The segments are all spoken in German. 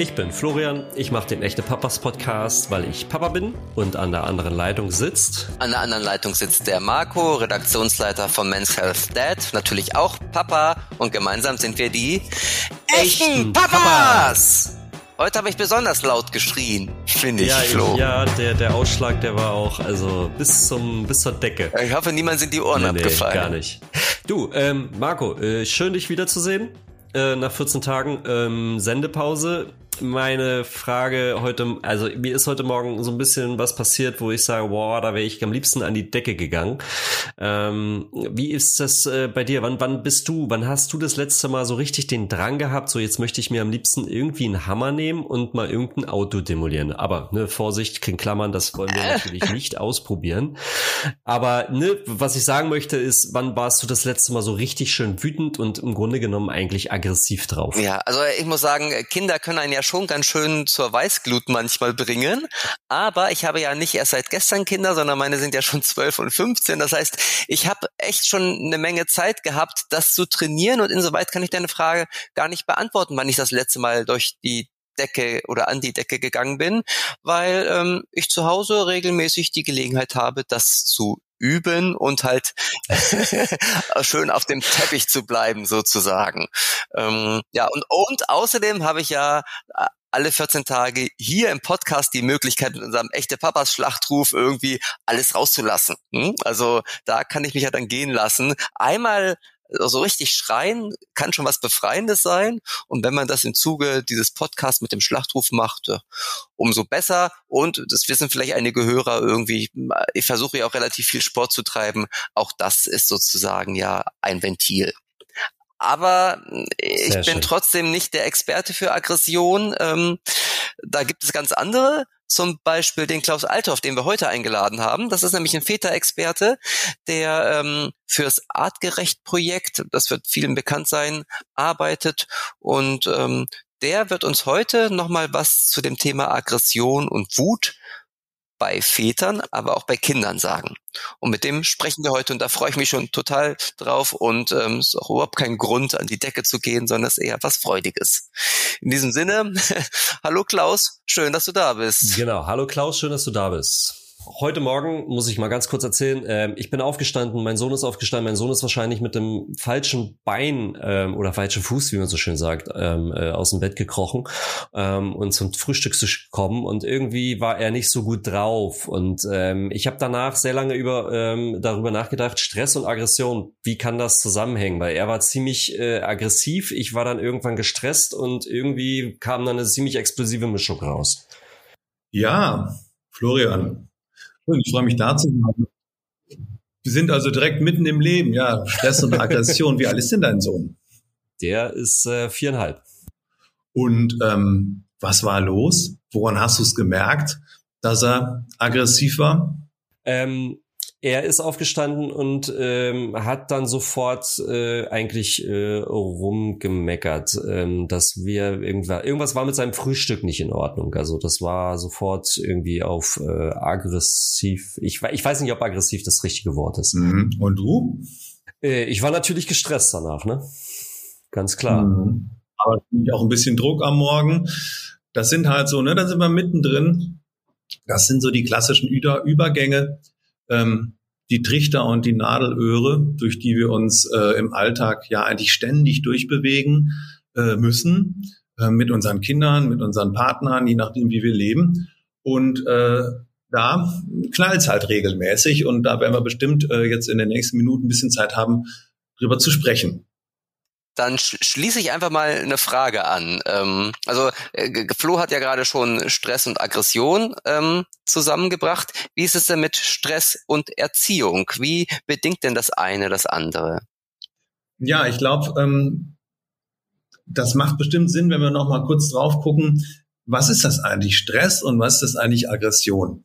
Ich bin Florian, ich mache den Echte Papas Podcast, weil ich Papa bin und an der anderen Leitung sitzt. An der anderen Leitung sitzt der Marco, Redaktionsleiter von Men's Health Dad, natürlich auch Papa und gemeinsam sind wir die Echten Papas! Papas! Heute habe ich besonders laut geschrien, finde ich, ja, Flo. Ja, der, der Ausschlag, der war auch also bis zum bis zur Decke. Ich hoffe, niemand sind die Ohren nee, abgefallen. Nee, gar nicht. Du, ähm, Marco, äh, schön dich wiederzusehen. Äh, nach 14 Tagen ähm, Sendepause meine Frage heute, also mir ist heute Morgen so ein bisschen was passiert, wo ich sage, wow, da wäre ich am liebsten an die Decke gegangen. Ähm, wie ist das äh, bei dir? Wann, wann bist du, wann hast du das letzte Mal so richtig den Drang gehabt, so jetzt möchte ich mir am liebsten irgendwie einen Hammer nehmen und mal irgendein Auto demolieren? Aber, ne, Vorsicht, in Klammern, das wollen wir natürlich nicht ausprobieren. Aber, ne, was ich sagen möchte ist, wann warst du das letzte Mal so richtig schön wütend und im Grunde genommen eigentlich aggressiv drauf? Ja, also ich muss sagen, Kinder können einen ja schon ganz schön zur Weißglut manchmal bringen. Aber ich habe ja nicht erst seit gestern Kinder, sondern meine sind ja schon 12 und 15. Das heißt, ich habe echt schon eine Menge Zeit gehabt, das zu trainieren. Und insoweit kann ich deine Frage gar nicht beantworten, wann ich das letzte Mal durch die Decke oder an die Decke gegangen bin, weil ähm, ich zu Hause regelmäßig die Gelegenheit habe, das zu üben und halt schön auf dem Teppich zu bleiben sozusagen. Ähm, ja, und, und außerdem habe ich ja äh, alle 14 Tage hier im Podcast die Möglichkeit, mit unserem echte Papas Schlachtruf irgendwie alles rauszulassen. Hm? Also da kann ich mich ja dann gehen lassen. Einmal so richtig schreien kann schon was Befreiendes sein. Und wenn man das im Zuge dieses Podcasts mit dem Schlachtruf macht, äh, umso besser. Und das wissen vielleicht einige Hörer irgendwie, ich versuche ja auch relativ viel Sport zu treiben. Auch das ist sozusagen ja ein Ventil aber ich Sehr bin schön. trotzdem nicht der Experte für Aggression. Ähm, da gibt es ganz andere, zum Beispiel den Klaus Althoff, den wir heute eingeladen haben. Das ist nämlich ein Väter-Experte, der ähm, fürs Artgerecht-Projekt, das wird vielen bekannt sein, arbeitet und ähm, der wird uns heute nochmal was zu dem Thema Aggression und Wut bei Vätern, aber auch bei Kindern sagen. Und mit dem sprechen wir heute und da freue ich mich schon total drauf und ähm, ist auch überhaupt kein Grund, an die Decke zu gehen, sondern es ist eher was Freudiges. In diesem Sinne, hallo Klaus, schön, dass du da bist. Genau, hallo Klaus, schön, dass du da bist heute Morgen muss ich mal ganz kurz erzählen. Ähm, ich bin aufgestanden, mein Sohn ist aufgestanden. Mein Sohn ist wahrscheinlich mit dem falschen Bein ähm, oder falschen Fuß, wie man so schön sagt, ähm, äh, aus dem Bett gekrochen ähm, und zum Frühstück zu kommen. Und irgendwie war er nicht so gut drauf. Und ähm, ich habe danach sehr lange über ähm, darüber nachgedacht, Stress und Aggression, wie kann das zusammenhängen? Weil er war ziemlich äh, aggressiv, ich war dann irgendwann gestresst und irgendwie kam dann eine ziemlich explosive Mischung raus. Ja, Florian, ich freue mich da zu sein. Wir sind also direkt mitten im Leben, ja. Stress und Aggression. Wie alt ist denn dein Sohn? Der ist äh, viereinhalb. Und ähm, was war los? Woran hast du es gemerkt, dass er aggressiv war? Ähm, er ist aufgestanden und ähm, hat dann sofort äh, eigentlich äh, rumgemeckert, ähm, dass wir irgendwas, irgendwas war mit seinem Frühstück nicht in Ordnung. Also das war sofort irgendwie auf äh, aggressiv. Ich, ich weiß nicht, ob aggressiv das richtige Wort ist. Mhm. Und du? Äh, ich war natürlich gestresst danach, ne? Ganz klar. Mhm. Aber auch ein bisschen Druck am Morgen. Das sind halt so, ne, da sind wir mittendrin. Das sind so die klassischen Über Übergänge ähm, die Trichter und die Nadelöhre, durch die wir uns äh, im Alltag ja eigentlich ständig durchbewegen äh, müssen, äh, mit unseren Kindern, mit unseren Partnern, je nachdem, wie wir leben. Und äh, da knallt halt regelmäßig und da werden wir bestimmt äh, jetzt in den nächsten Minuten ein bisschen Zeit haben, drüber zu sprechen dann schließe ich einfach mal eine Frage an. Ähm, also äh, Flo hat ja gerade schon Stress und Aggression ähm, zusammengebracht. Wie ist es denn mit Stress und Erziehung? Wie bedingt denn das eine das andere? Ja, ich glaube, ähm, das macht bestimmt Sinn, wenn wir noch mal kurz drauf gucken, was ist das eigentlich Stress und was ist das eigentlich Aggression?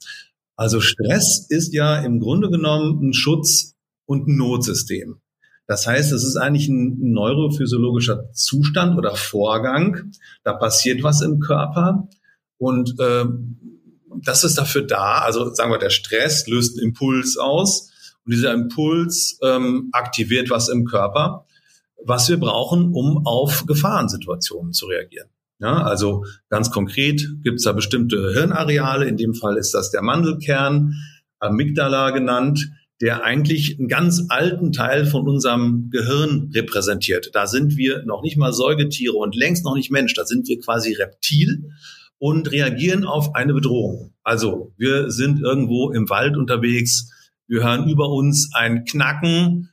Also Stress ist ja im Grunde genommen ein Schutz und ein Notsystem. Das heißt, es ist eigentlich ein neurophysiologischer Zustand oder Vorgang. Da passiert was im Körper und äh, das ist dafür da. Also sagen wir, der Stress löst einen Impuls aus und dieser Impuls ähm, aktiviert was im Körper, was wir brauchen, um auf Gefahrensituationen zu reagieren. Ja, also ganz konkret gibt es da bestimmte Hirnareale, in dem Fall ist das der Mandelkern, Amygdala genannt, der eigentlich einen ganz alten Teil von unserem Gehirn repräsentiert. Da sind wir noch nicht mal Säugetiere und längst noch nicht Mensch, da sind wir quasi Reptil und reagieren auf eine Bedrohung. Also wir sind irgendwo im Wald unterwegs, wir hören über uns ein Knacken.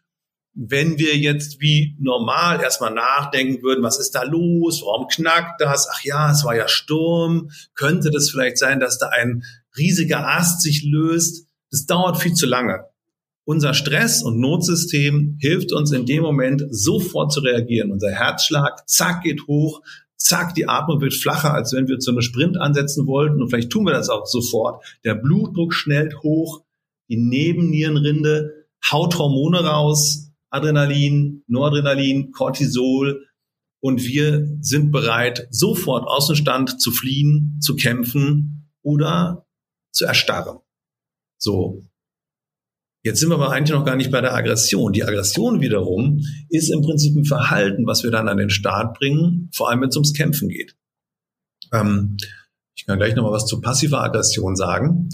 Wenn wir jetzt wie normal erstmal nachdenken würden, was ist da los, warum knackt das, ach ja, es war ja Sturm, könnte das vielleicht sein, dass da ein riesiger Ast sich löst, das dauert viel zu lange. Unser Stress- und Notsystem hilft uns in dem Moment sofort zu reagieren. Unser Herzschlag, zack, geht hoch, zack, die Atmung wird flacher, als wenn wir zu einem Sprint ansetzen wollten. Und vielleicht tun wir das auch sofort. Der Blutdruck schnellt hoch, die Nebennierenrinde haut Hormone raus, Adrenalin, Noradrenalin, Cortisol. Und wir sind bereit, sofort aus dem Stand zu fliehen, zu kämpfen oder zu erstarren. So. Jetzt sind wir aber eigentlich noch gar nicht bei der Aggression. Die Aggression wiederum ist im Prinzip ein Verhalten, was wir dann an den Start bringen, vor allem wenn es ums Kämpfen geht. Ähm, ich kann gleich noch mal was zu passiver Aggression sagen.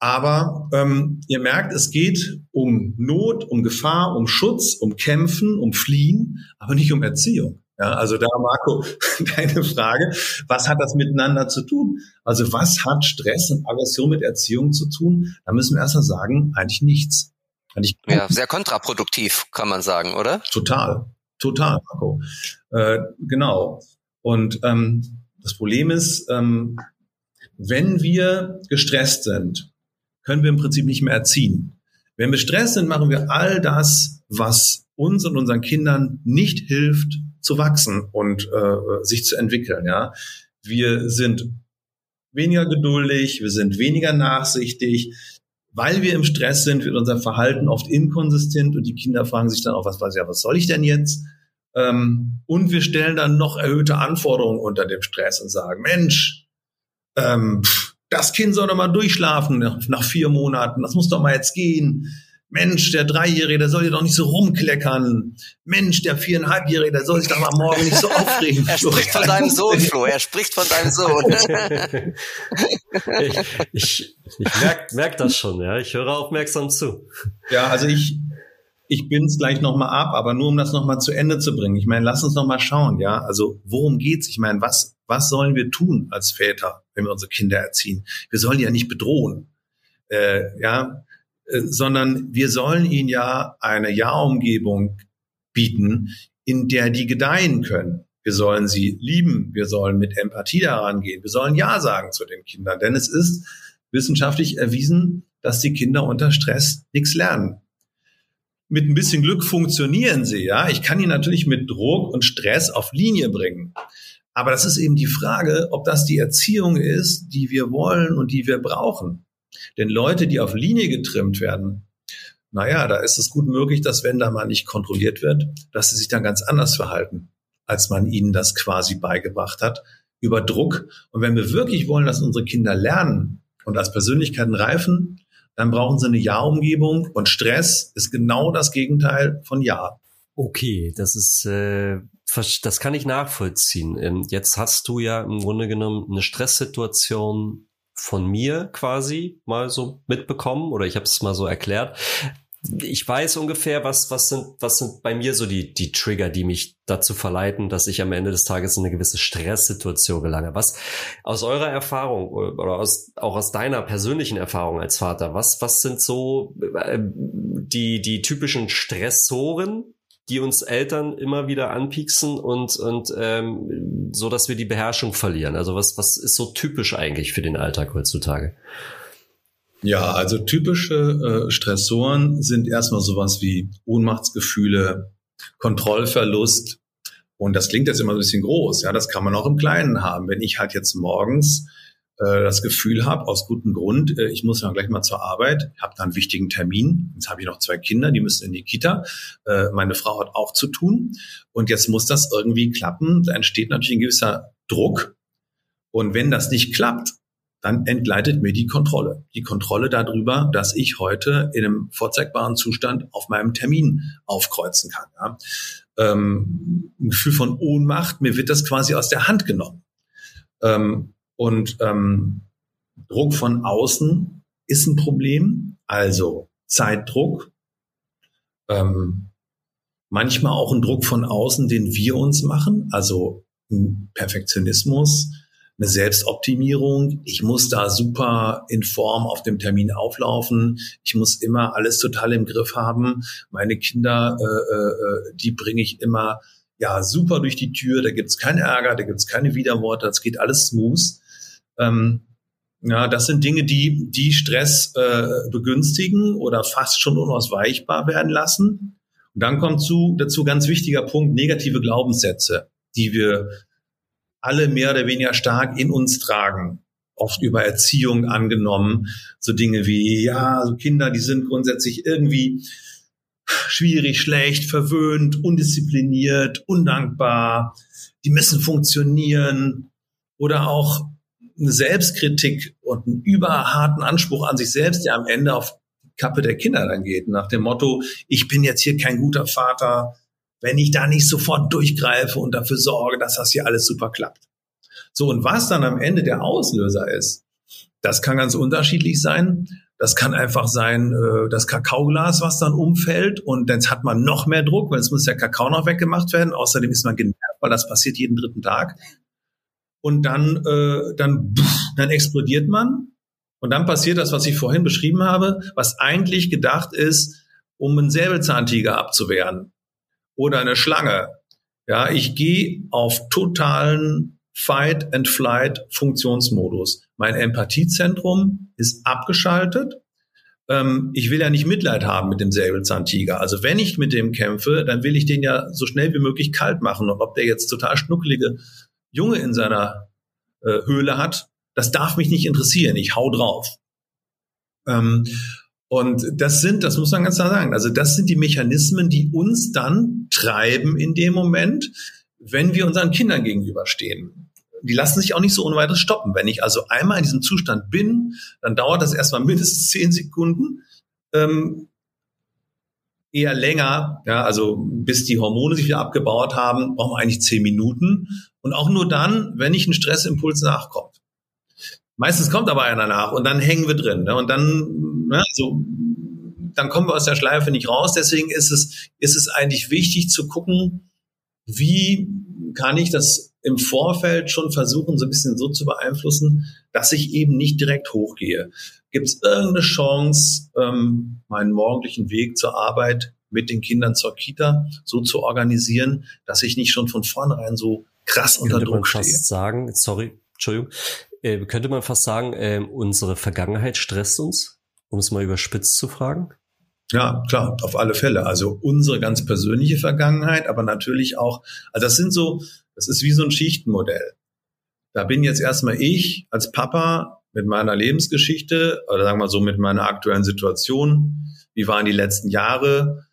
Aber ähm, ihr merkt, es geht um Not, um Gefahr, um Schutz, um Kämpfen, um Fliehen, aber nicht um Erziehung. Ja, also da, Marco, deine Frage, was hat das miteinander zu tun? Also was hat Stress und Aggression mit Erziehung zu tun? Da müssen wir erst mal sagen, eigentlich nichts. Eigentlich ja, sehr kontraproduktiv, kann man sagen, oder? Total, total, Marco. Äh, genau. Und ähm, das Problem ist, ähm, wenn wir gestresst sind, können wir im Prinzip nicht mehr erziehen. Wenn wir Stress sind, machen wir all das, was uns und unseren Kindern nicht hilft, zu wachsen und äh, sich zu entwickeln. Ja, wir sind weniger geduldig, wir sind weniger nachsichtig. Weil wir im Stress sind, wird unser Verhalten oft inkonsistent und die Kinder fragen sich dann auch, was, was, ja, was soll ich denn jetzt? Ähm, und wir stellen dann noch erhöhte Anforderungen unter dem Stress und sagen, Mensch, ähm, das Kind soll doch mal durchschlafen nach vier Monaten. Das muss doch mal jetzt gehen. Mensch, der Dreijährige, der soll ja doch nicht so rumkleckern. Mensch, der Viereinhalbjährige, der soll sich doch mal morgen nicht so aufregen. er spricht von deinem Sohn, Flo. Er spricht von deinem Sohn. ich ich, ich merke merk das schon, ja. Ich höre aufmerksam zu. Ja, also ich, ich bin's gleich nochmal ab, aber nur um das nochmal zu Ende zu bringen. Ich meine, lass uns nochmal schauen, ja. Also worum geht's? Ich meine, was, was sollen wir tun als Väter, wenn wir unsere Kinder erziehen? Wir sollen die ja nicht bedrohen, äh, ja, sondern wir sollen ihnen ja eine Ja-Umgebung bieten, in der die gedeihen können. Wir sollen sie lieben, wir sollen mit Empathie daran gehen, wir sollen Ja sagen zu den Kindern, denn es ist wissenschaftlich erwiesen, dass die Kinder unter Stress nichts lernen. Mit ein bisschen Glück funktionieren sie, ja. Ich kann ihn natürlich mit Druck und Stress auf Linie bringen. Aber das ist eben die Frage, ob das die Erziehung ist, die wir wollen und die wir brauchen. Denn Leute, die auf Linie getrimmt werden, naja, da ist es gut möglich, dass wenn da mal nicht kontrolliert wird, dass sie sich dann ganz anders verhalten, als man ihnen das quasi beigebracht hat, über Druck. Und wenn wir wirklich wollen, dass unsere Kinder lernen und als Persönlichkeiten reifen, dann brauchen sie eine Ja-Umgebung und Stress ist genau das Gegenteil von Ja. Okay, das ist äh, das kann ich nachvollziehen. Ähm, jetzt hast du ja im Grunde genommen eine Stresssituation von mir quasi mal so mitbekommen oder ich habe es mal so erklärt. Ich weiß ungefähr, was, was sind, was sind bei mir so die, die Trigger, die mich dazu verleiten, dass ich am Ende des Tages in eine gewisse Stresssituation gelange. Was aus eurer Erfahrung oder aus, auch aus deiner persönlichen Erfahrung als Vater, was, was sind so äh, die, die typischen Stressoren, die uns Eltern immer wieder anpieksen und, und ähm, so, dass wir die Beherrschung verlieren. Also was, was ist so typisch eigentlich für den Alltag heutzutage? Ja, also typische äh, Stressoren sind erstmal sowas wie Ohnmachtsgefühle, Kontrollverlust. Und das klingt jetzt immer ein bisschen groß. Ja, das kann man auch im Kleinen haben. Wenn ich halt jetzt morgens äh, das Gefühl habe, aus gutem Grund, äh, ich muss ja gleich mal zur Arbeit, habe da einen wichtigen Termin. Jetzt habe ich noch zwei Kinder, die müssen in die Kita. Äh, meine Frau hat auch zu tun. Und jetzt muss das irgendwie klappen. Da entsteht natürlich ein gewisser Druck. Und wenn das nicht klappt, dann entgleitet mir die Kontrolle. Die Kontrolle darüber, dass ich heute in einem vorzeigbaren Zustand auf meinem Termin aufkreuzen kann. Ja. Ähm, ein Gefühl von Ohnmacht, mir wird das quasi aus der Hand genommen. Ähm, und ähm, Druck von außen ist ein Problem, also Zeitdruck, ähm, manchmal auch ein Druck von außen, den wir uns machen, also Perfektionismus, eine Selbstoptimierung. Ich muss da super in Form auf dem Termin auflaufen. Ich muss immer alles total im Griff haben. Meine Kinder, äh, äh, die bringe ich immer ja super durch die Tür. Da gibt's keinen Ärger, da gibt's keine Widerworte, das geht alles smooth. Ähm, ja, das sind Dinge, die die Stress äh, begünstigen oder fast schon unausweichbar werden lassen. Und dann kommt zu, dazu ganz wichtiger Punkt, negative Glaubenssätze, die wir alle mehr oder weniger stark in uns tragen. Oft über Erziehung angenommen. So Dinge wie, ja, so Kinder, die sind grundsätzlich irgendwie schwierig, schlecht, verwöhnt, undiszipliniert, undankbar. Die müssen funktionieren. Oder auch eine Selbstkritik und einen überharten Anspruch an sich selbst, der am Ende auf die Kappe der Kinder dann geht. Nach dem Motto, ich bin jetzt hier kein guter Vater, wenn ich da nicht sofort durchgreife und dafür sorge, dass das hier alles super klappt. So, und was dann am Ende der Auslöser ist, das kann ganz unterschiedlich sein. Das kann einfach sein, äh, das Kakaoglas, was dann umfällt und jetzt hat man noch mehr Druck, weil es muss der Kakao noch weggemacht werden. Außerdem ist man genervt, weil das passiert jeden dritten Tag. Und dann, äh, dann, dann explodiert man und dann passiert das, was ich vorhin beschrieben habe, was eigentlich gedacht ist, um einen Säbelzahntiger abzuwehren oder eine Schlange. Ja, ich gehe auf totalen Fight and Flight Funktionsmodus. Mein Empathiezentrum ist abgeschaltet. Ähm, ich will ja nicht Mitleid haben mit dem Säbelzahntiger. Also wenn ich mit dem kämpfe, dann will ich den ja so schnell wie möglich kalt machen. Und ob der jetzt total schnuckelige Junge in seiner äh, Höhle hat, das darf mich nicht interessieren. Ich hau drauf. Ähm, und das sind, das muss man ganz klar sagen, also das sind die Mechanismen, die uns dann treiben in dem Moment, wenn wir unseren Kindern gegenüberstehen. Die lassen sich auch nicht so ohne weiteres stoppen. Wenn ich also einmal in diesem Zustand bin, dann dauert das erstmal mindestens zehn Sekunden, ähm, eher länger, ja, also bis die Hormone sich wieder abgebaut haben, brauchen wir eigentlich zehn Minuten. Und auch nur dann, wenn nicht ein Stressimpuls nachkommt. Meistens kommt aber einer nach und dann hängen wir drin. Ne? Und dann, ne, so, dann kommen wir aus der Schleife nicht raus. Deswegen ist es, ist es eigentlich wichtig zu gucken, wie kann ich das im Vorfeld schon versuchen, so ein bisschen so zu beeinflussen, dass ich eben nicht direkt hochgehe. Gibt es irgendeine Chance, ähm, meinen morgendlichen Weg zur Arbeit mit den Kindern zur Kita so zu organisieren, dass ich nicht schon von vornherein so krass unter Druck stehe? Fast sagen, sorry, Entschuldigung, äh, könnte man fast sagen, äh, unsere Vergangenheit stresst uns, um es mal überspitzt zu fragen? Ja, klar, auf alle Fälle. Also unsere ganz persönliche Vergangenheit, aber natürlich auch, also das sind so, das ist wie so ein Schichtenmodell. Da bin jetzt erstmal ich als Papa mit meiner Lebensgeschichte oder sagen wir so mit meiner aktuellen Situation. Wie waren die letzten Jahre?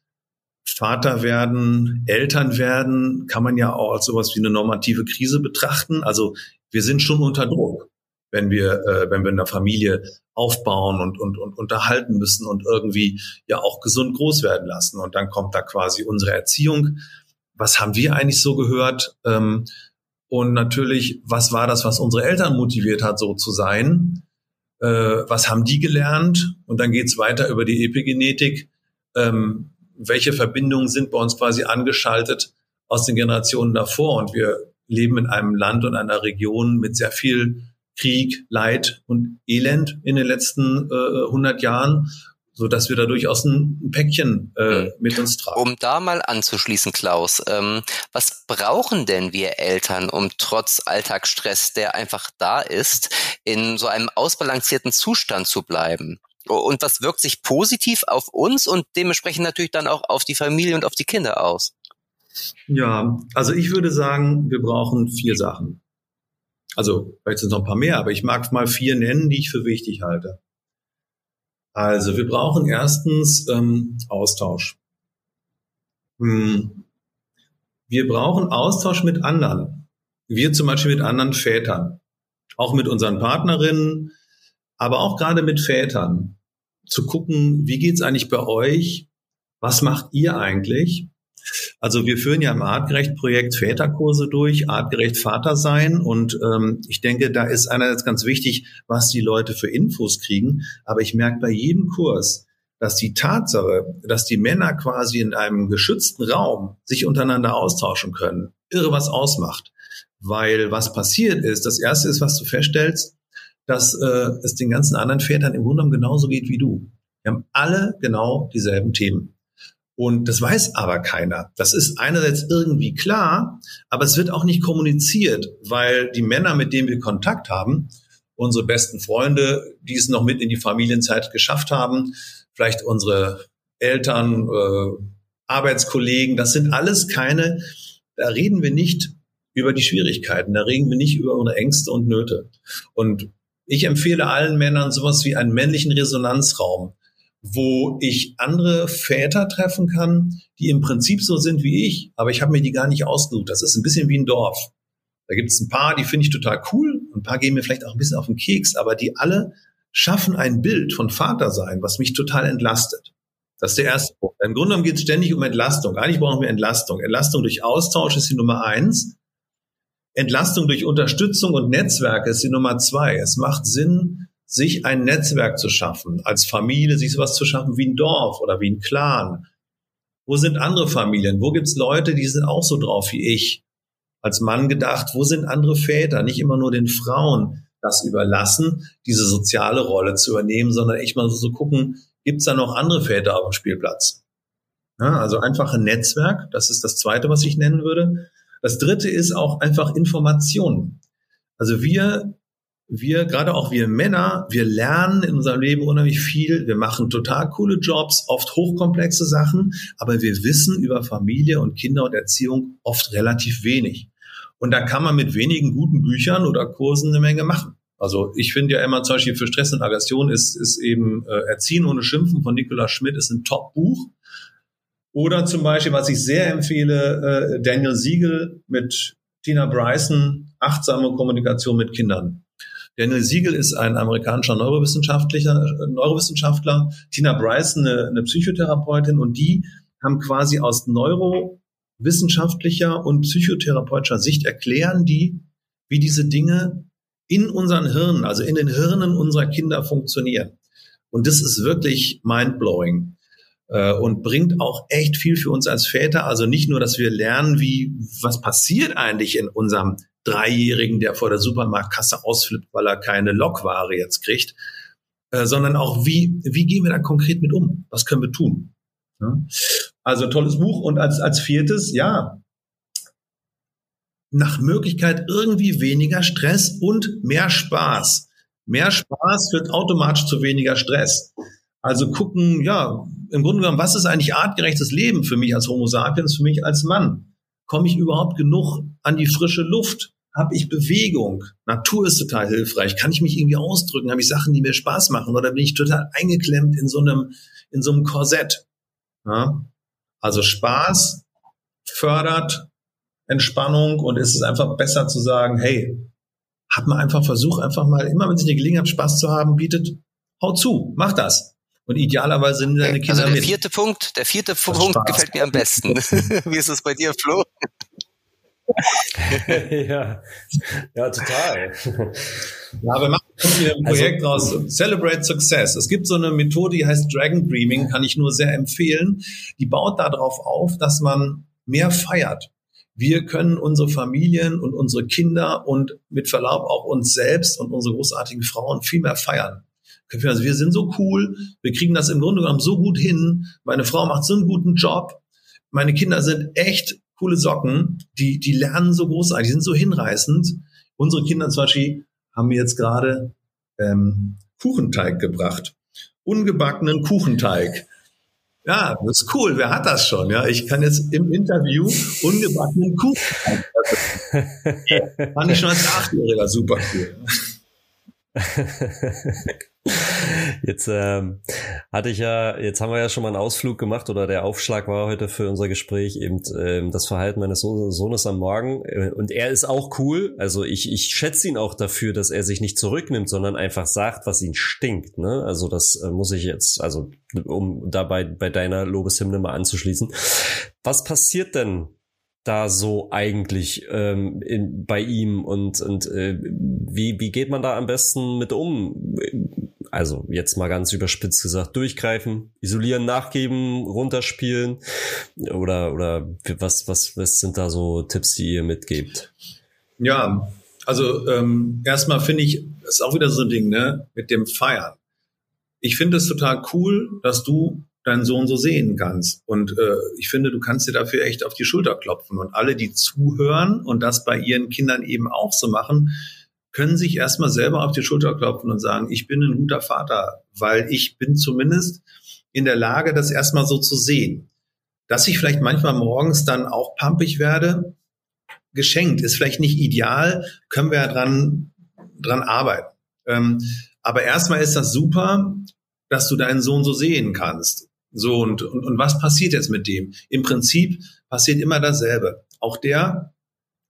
Vater werden, Eltern werden, kann man ja auch als sowas wie eine normative Krise betrachten. Also wir sind schon unter Druck wenn wir, äh, wenn wir eine Familie aufbauen und, und, und unterhalten müssen und irgendwie ja auch gesund groß werden lassen. Und dann kommt da quasi unsere Erziehung. Was haben wir eigentlich so gehört? Ähm, und natürlich, was war das, was unsere Eltern motiviert hat, so zu sein? Äh, was haben die gelernt? Und dann geht's weiter über die Epigenetik. Ähm, welche Verbindungen sind bei uns quasi angeschaltet aus den Generationen davor? Und wir leben in einem Land und einer Region mit sehr viel Krieg, Leid und Elend in den letzten äh, 100 Jahren, so dass wir da durchaus ein Päckchen äh, mhm. mit uns tragen. Um da mal anzuschließen, Klaus, ähm, was brauchen denn wir Eltern, um trotz Alltagsstress, der einfach da ist, in so einem ausbalancierten Zustand zu bleiben? Und was wirkt sich positiv auf uns und dementsprechend natürlich dann auch auf die Familie und auf die Kinder aus? Ja, also ich würde sagen, wir brauchen vier Sachen. Also vielleicht sind es noch ein paar mehr, aber ich mag mal vier nennen, die ich für wichtig halte. Also wir brauchen erstens ähm, Austausch. Hm. Wir brauchen Austausch mit anderen. Wir zum Beispiel mit anderen Vätern. Auch mit unseren Partnerinnen, aber auch gerade mit Vätern. Zu gucken, wie geht's eigentlich bei euch? Was macht ihr eigentlich? Also wir führen ja im Artgerecht-Projekt Väterkurse durch, artgerecht Vater sein. Und ähm, ich denke, da ist einerseits ganz wichtig, was die Leute für Infos kriegen. Aber ich merke bei jedem Kurs, dass die Tatsache, dass die Männer quasi in einem geschützten Raum sich untereinander austauschen können, irre was ausmacht. Weil was passiert ist, das Erste ist, was du feststellst, dass äh, es den ganzen anderen Vätern im Grunde genommen genauso geht wie du. Wir haben alle genau dieselben Themen. Und das weiß aber keiner. Das ist einerseits irgendwie klar, aber es wird auch nicht kommuniziert, weil die Männer, mit denen wir Kontakt haben, unsere besten Freunde, die es noch mit in die Familienzeit geschafft haben, vielleicht unsere Eltern, äh, Arbeitskollegen, das sind alles keine, da reden wir nicht über die Schwierigkeiten, da reden wir nicht über unsere Ängste und Nöte. Und ich empfehle allen Männern sowas wie einen männlichen Resonanzraum wo ich andere Väter treffen kann, die im Prinzip so sind wie ich, aber ich habe mir die gar nicht ausgesucht. Das ist ein bisschen wie ein Dorf. Da gibt es ein paar, die finde ich total cool, ein paar gehen mir vielleicht auch ein bisschen auf den Keks, aber die alle schaffen ein Bild von Vater sein, was mich total entlastet. Das ist der erste Punkt. Im Grunde genommen geht es ständig um Entlastung. Eigentlich brauchen wir Entlastung. Entlastung durch Austausch ist die Nummer eins. Entlastung durch Unterstützung und Netzwerke ist die Nummer zwei. Es macht Sinn, sich ein Netzwerk zu schaffen, als Familie sich sowas zu schaffen wie ein Dorf oder wie ein Clan. Wo sind andere Familien? Wo gibt's Leute, die sind auch so drauf wie ich? Als Mann gedacht, wo sind andere Väter? Nicht immer nur den Frauen das überlassen, diese soziale Rolle zu übernehmen, sondern echt mal so, so gucken, gibt's da noch andere Väter auf dem Spielplatz? Ja, also einfach ein Netzwerk, das ist das Zweite, was ich nennen würde. Das Dritte ist auch einfach Informationen. Also wir wir, gerade auch wir Männer, wir lernen in unserem Leben unheimlich viel. Wir machen total coole Jobs, oft hochkomplexe Sachen, aber wir wissen über Familie und Kinder und Erziehung oft relativ wenig. Und da kann man mit wenigen guten Büchern oder Kursen eine Menge machen. Also ich finde ja immer zum Beispiel für Stress und Aggression ist, ist eben äh, Erziehen ohne Schimpfen von Nicola Schmidt ist ein Top-Buch. Oder zum Beispiel, was ich sehr empfehle, äh, Daniel Siegel mit Tina Bryson, achtsame Kommunikation mit Kindern. Daniel Siegel ist ein amerikanischer Neurowissenschaftler, Neurowissenschaftler, Tina Bryson eine, eine Psychotherapeutin und die haben quasi aus neurowissenschaftlicher und psychotherapeutischer Sicht erklären die, wie diese Dinge in unseren Hirnen, also in den Hirnen unserer Kinder funktionieren. Und das ist wirklich mindblowing äh, und bringt auch echt viel für uns als Väter. Also nicht nur, dass wir lernen, wie was passiert eigentlich in unserem Dreijährigen, der vor der Supermarktkasse ausflippt, weil er keine Lockware jetzt kriegt, äh, sondern auch, wie, wie gehen wir da konkret mit um? Was können wir tun? Ja? Also tolles Buch. Und als, als viertes, ja, nach Möglichkeit irgendwie weniger Stress und mehr Spaß. Mehr Spaß führt automatisch zu weniger Stress. Also gucken, ja, im Grunde genommen, was ist eigentlich artgerechtes Leben für mich als Homo sapiens, für mich als Mann? Komme ich überhaupt genug an die frische Luft? Habe ich Bewegung. Natur ist total hilfreich. Kann ich mich irgendwie ausdrücken? Habe ich Sachen, die mir Spaß machen? Oder bin ich total eingeklemmt in so einem, in so einem Korsett? Ja? Also Spaß fördert Entspannung und ist es einfach besser zu sagen, hey, hat man einfach Versuch, einfach mal, immer wenn sich eine Gelegenheit Spaß zu haben bietet, hau zu, mach das. Und idealerweise sind deine Kinder Also der mit. vierte Punkt, der vierte Punkt Spaß. gefällt mir am besten. Wie ist es bei dir, Flo? ja. ja, total. Ja, wir machen hier ein also Projekt also, raus. Celebrate Success. Es gibt so eine Methode, die heißt Dragon Dreaming, kann ich nur sehr empfehlen. Die baut darauf auf, dass man mehr feiert. Wir können unsere Familien und unsere Kinder und mit Verlaub auch uns selbst und unsere großartigen Frauen viel mehr feiern. Also wir sind so cool, wir kriegen das im Grunde genommen so gut hin. Meine Frau macht so einen guten Job. Meine Kinder sind echt coole Socken, die, die lernen so großartig, die sind so hinreißend. Unsere Kinder zum Beispiel haben mir jetzt gerade ähm, Kuchenteig gebracht. Ungebackenen Kuchenteig. Ja, das ist cool. Wer hat das schon? Ja, ich kann jetzt im Interview ungebackenen Kuchenteig. Fand ich schon als Achtjähriger super cool. Jetzt ähm, hatte ich ja, jetzt haben wir ja schon mal einen Ausflug gemacht oder der Aufschlag war heute für unser Gespräch eben ähm, das Verhalten meines so Sohnes am Morgen äh, und er ist auch cool. Also ich, ich schätze ihn auch dafür, dass er sich nicht zurücknimmt, sondern einfach sagt, was ihn stinkt. Ne? Also das äh, muss ich jetzt, also um dabei bei deiner Lobeshymne mal anzuschließen. Was passiert denn da so eigentlich ähm, in, bei ihm und, und äh, wie, wie geht man da am besten mit um? Also jetzt mal ganz überspitzt gesagt, durchgreifen, isolieren, nachgeben, runterspielen oder, oder was, was, was sind da so Tipps, die ihr mitgebt? Ja, also ähm, erstmal finde ich, ist auch wieder so ein Ding, ne, mit dem Feiern. Ich finde es total cool, dass du deinen Sohn so sehen kannst. Und äh, ich finde, du kannst dir dafür echt auf die Schulter klopfen. Und alle, die zuhören und das bei ihren Kindern eben auch so machen, können sich erstmal selber auf die Schulter klopfen und sagen, ich bin ein guter Vater, weil ich bin zumindest in der Lage, das erstmal so zu sehen. Dass ich vielleicht manchmal morgens dann auch pampig werde, geschenkt, ist vielleicht nicht ideal, können wir ja dran, dran arbeiten. Ähm, aber erstmal ist das super, dass du deinen Sohn so sehen kannst. So, und, und, und was passiert jetzt mit dem? Im Prinzip passiert immer dasselbe. Auch der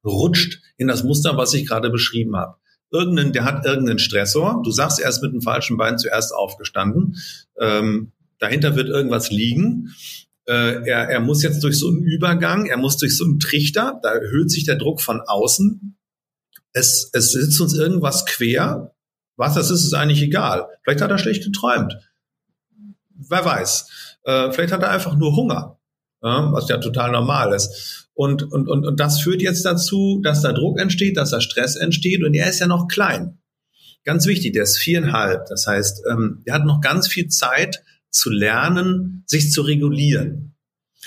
rutscht in das Muster, was ich gerade beschrieben habe. Irgendein, der hat irgendeinen Stressor. Du sagst, er ist mit dem falschen Bein zuerst aufgestanden. Ähm, dahinter wird irgendwas liegen. Äh, er, er muss jetzt durch so einen Übergang, er muss durch so einen Trichter, da erhöht sich der Druck von außen. Es, es sitzt uns irgendwas quer. Was das ist, ist eigentlich egal. Vielleicht hat er schlecht geträumt. Wer weiß. Äh, vielleicht hat er einfach nur Hunger, ja, was ja total normal ist. Und, und, und, und das führt jetzt dazu, dass da Druck entsteht, dass da Stress entsteht und er ist ja noch klein. Ganz wichtig, der ist viereinhalb. Das heißt, ähm, er hat noch ganz viel Zeit zu lernen, sich zu regulieren.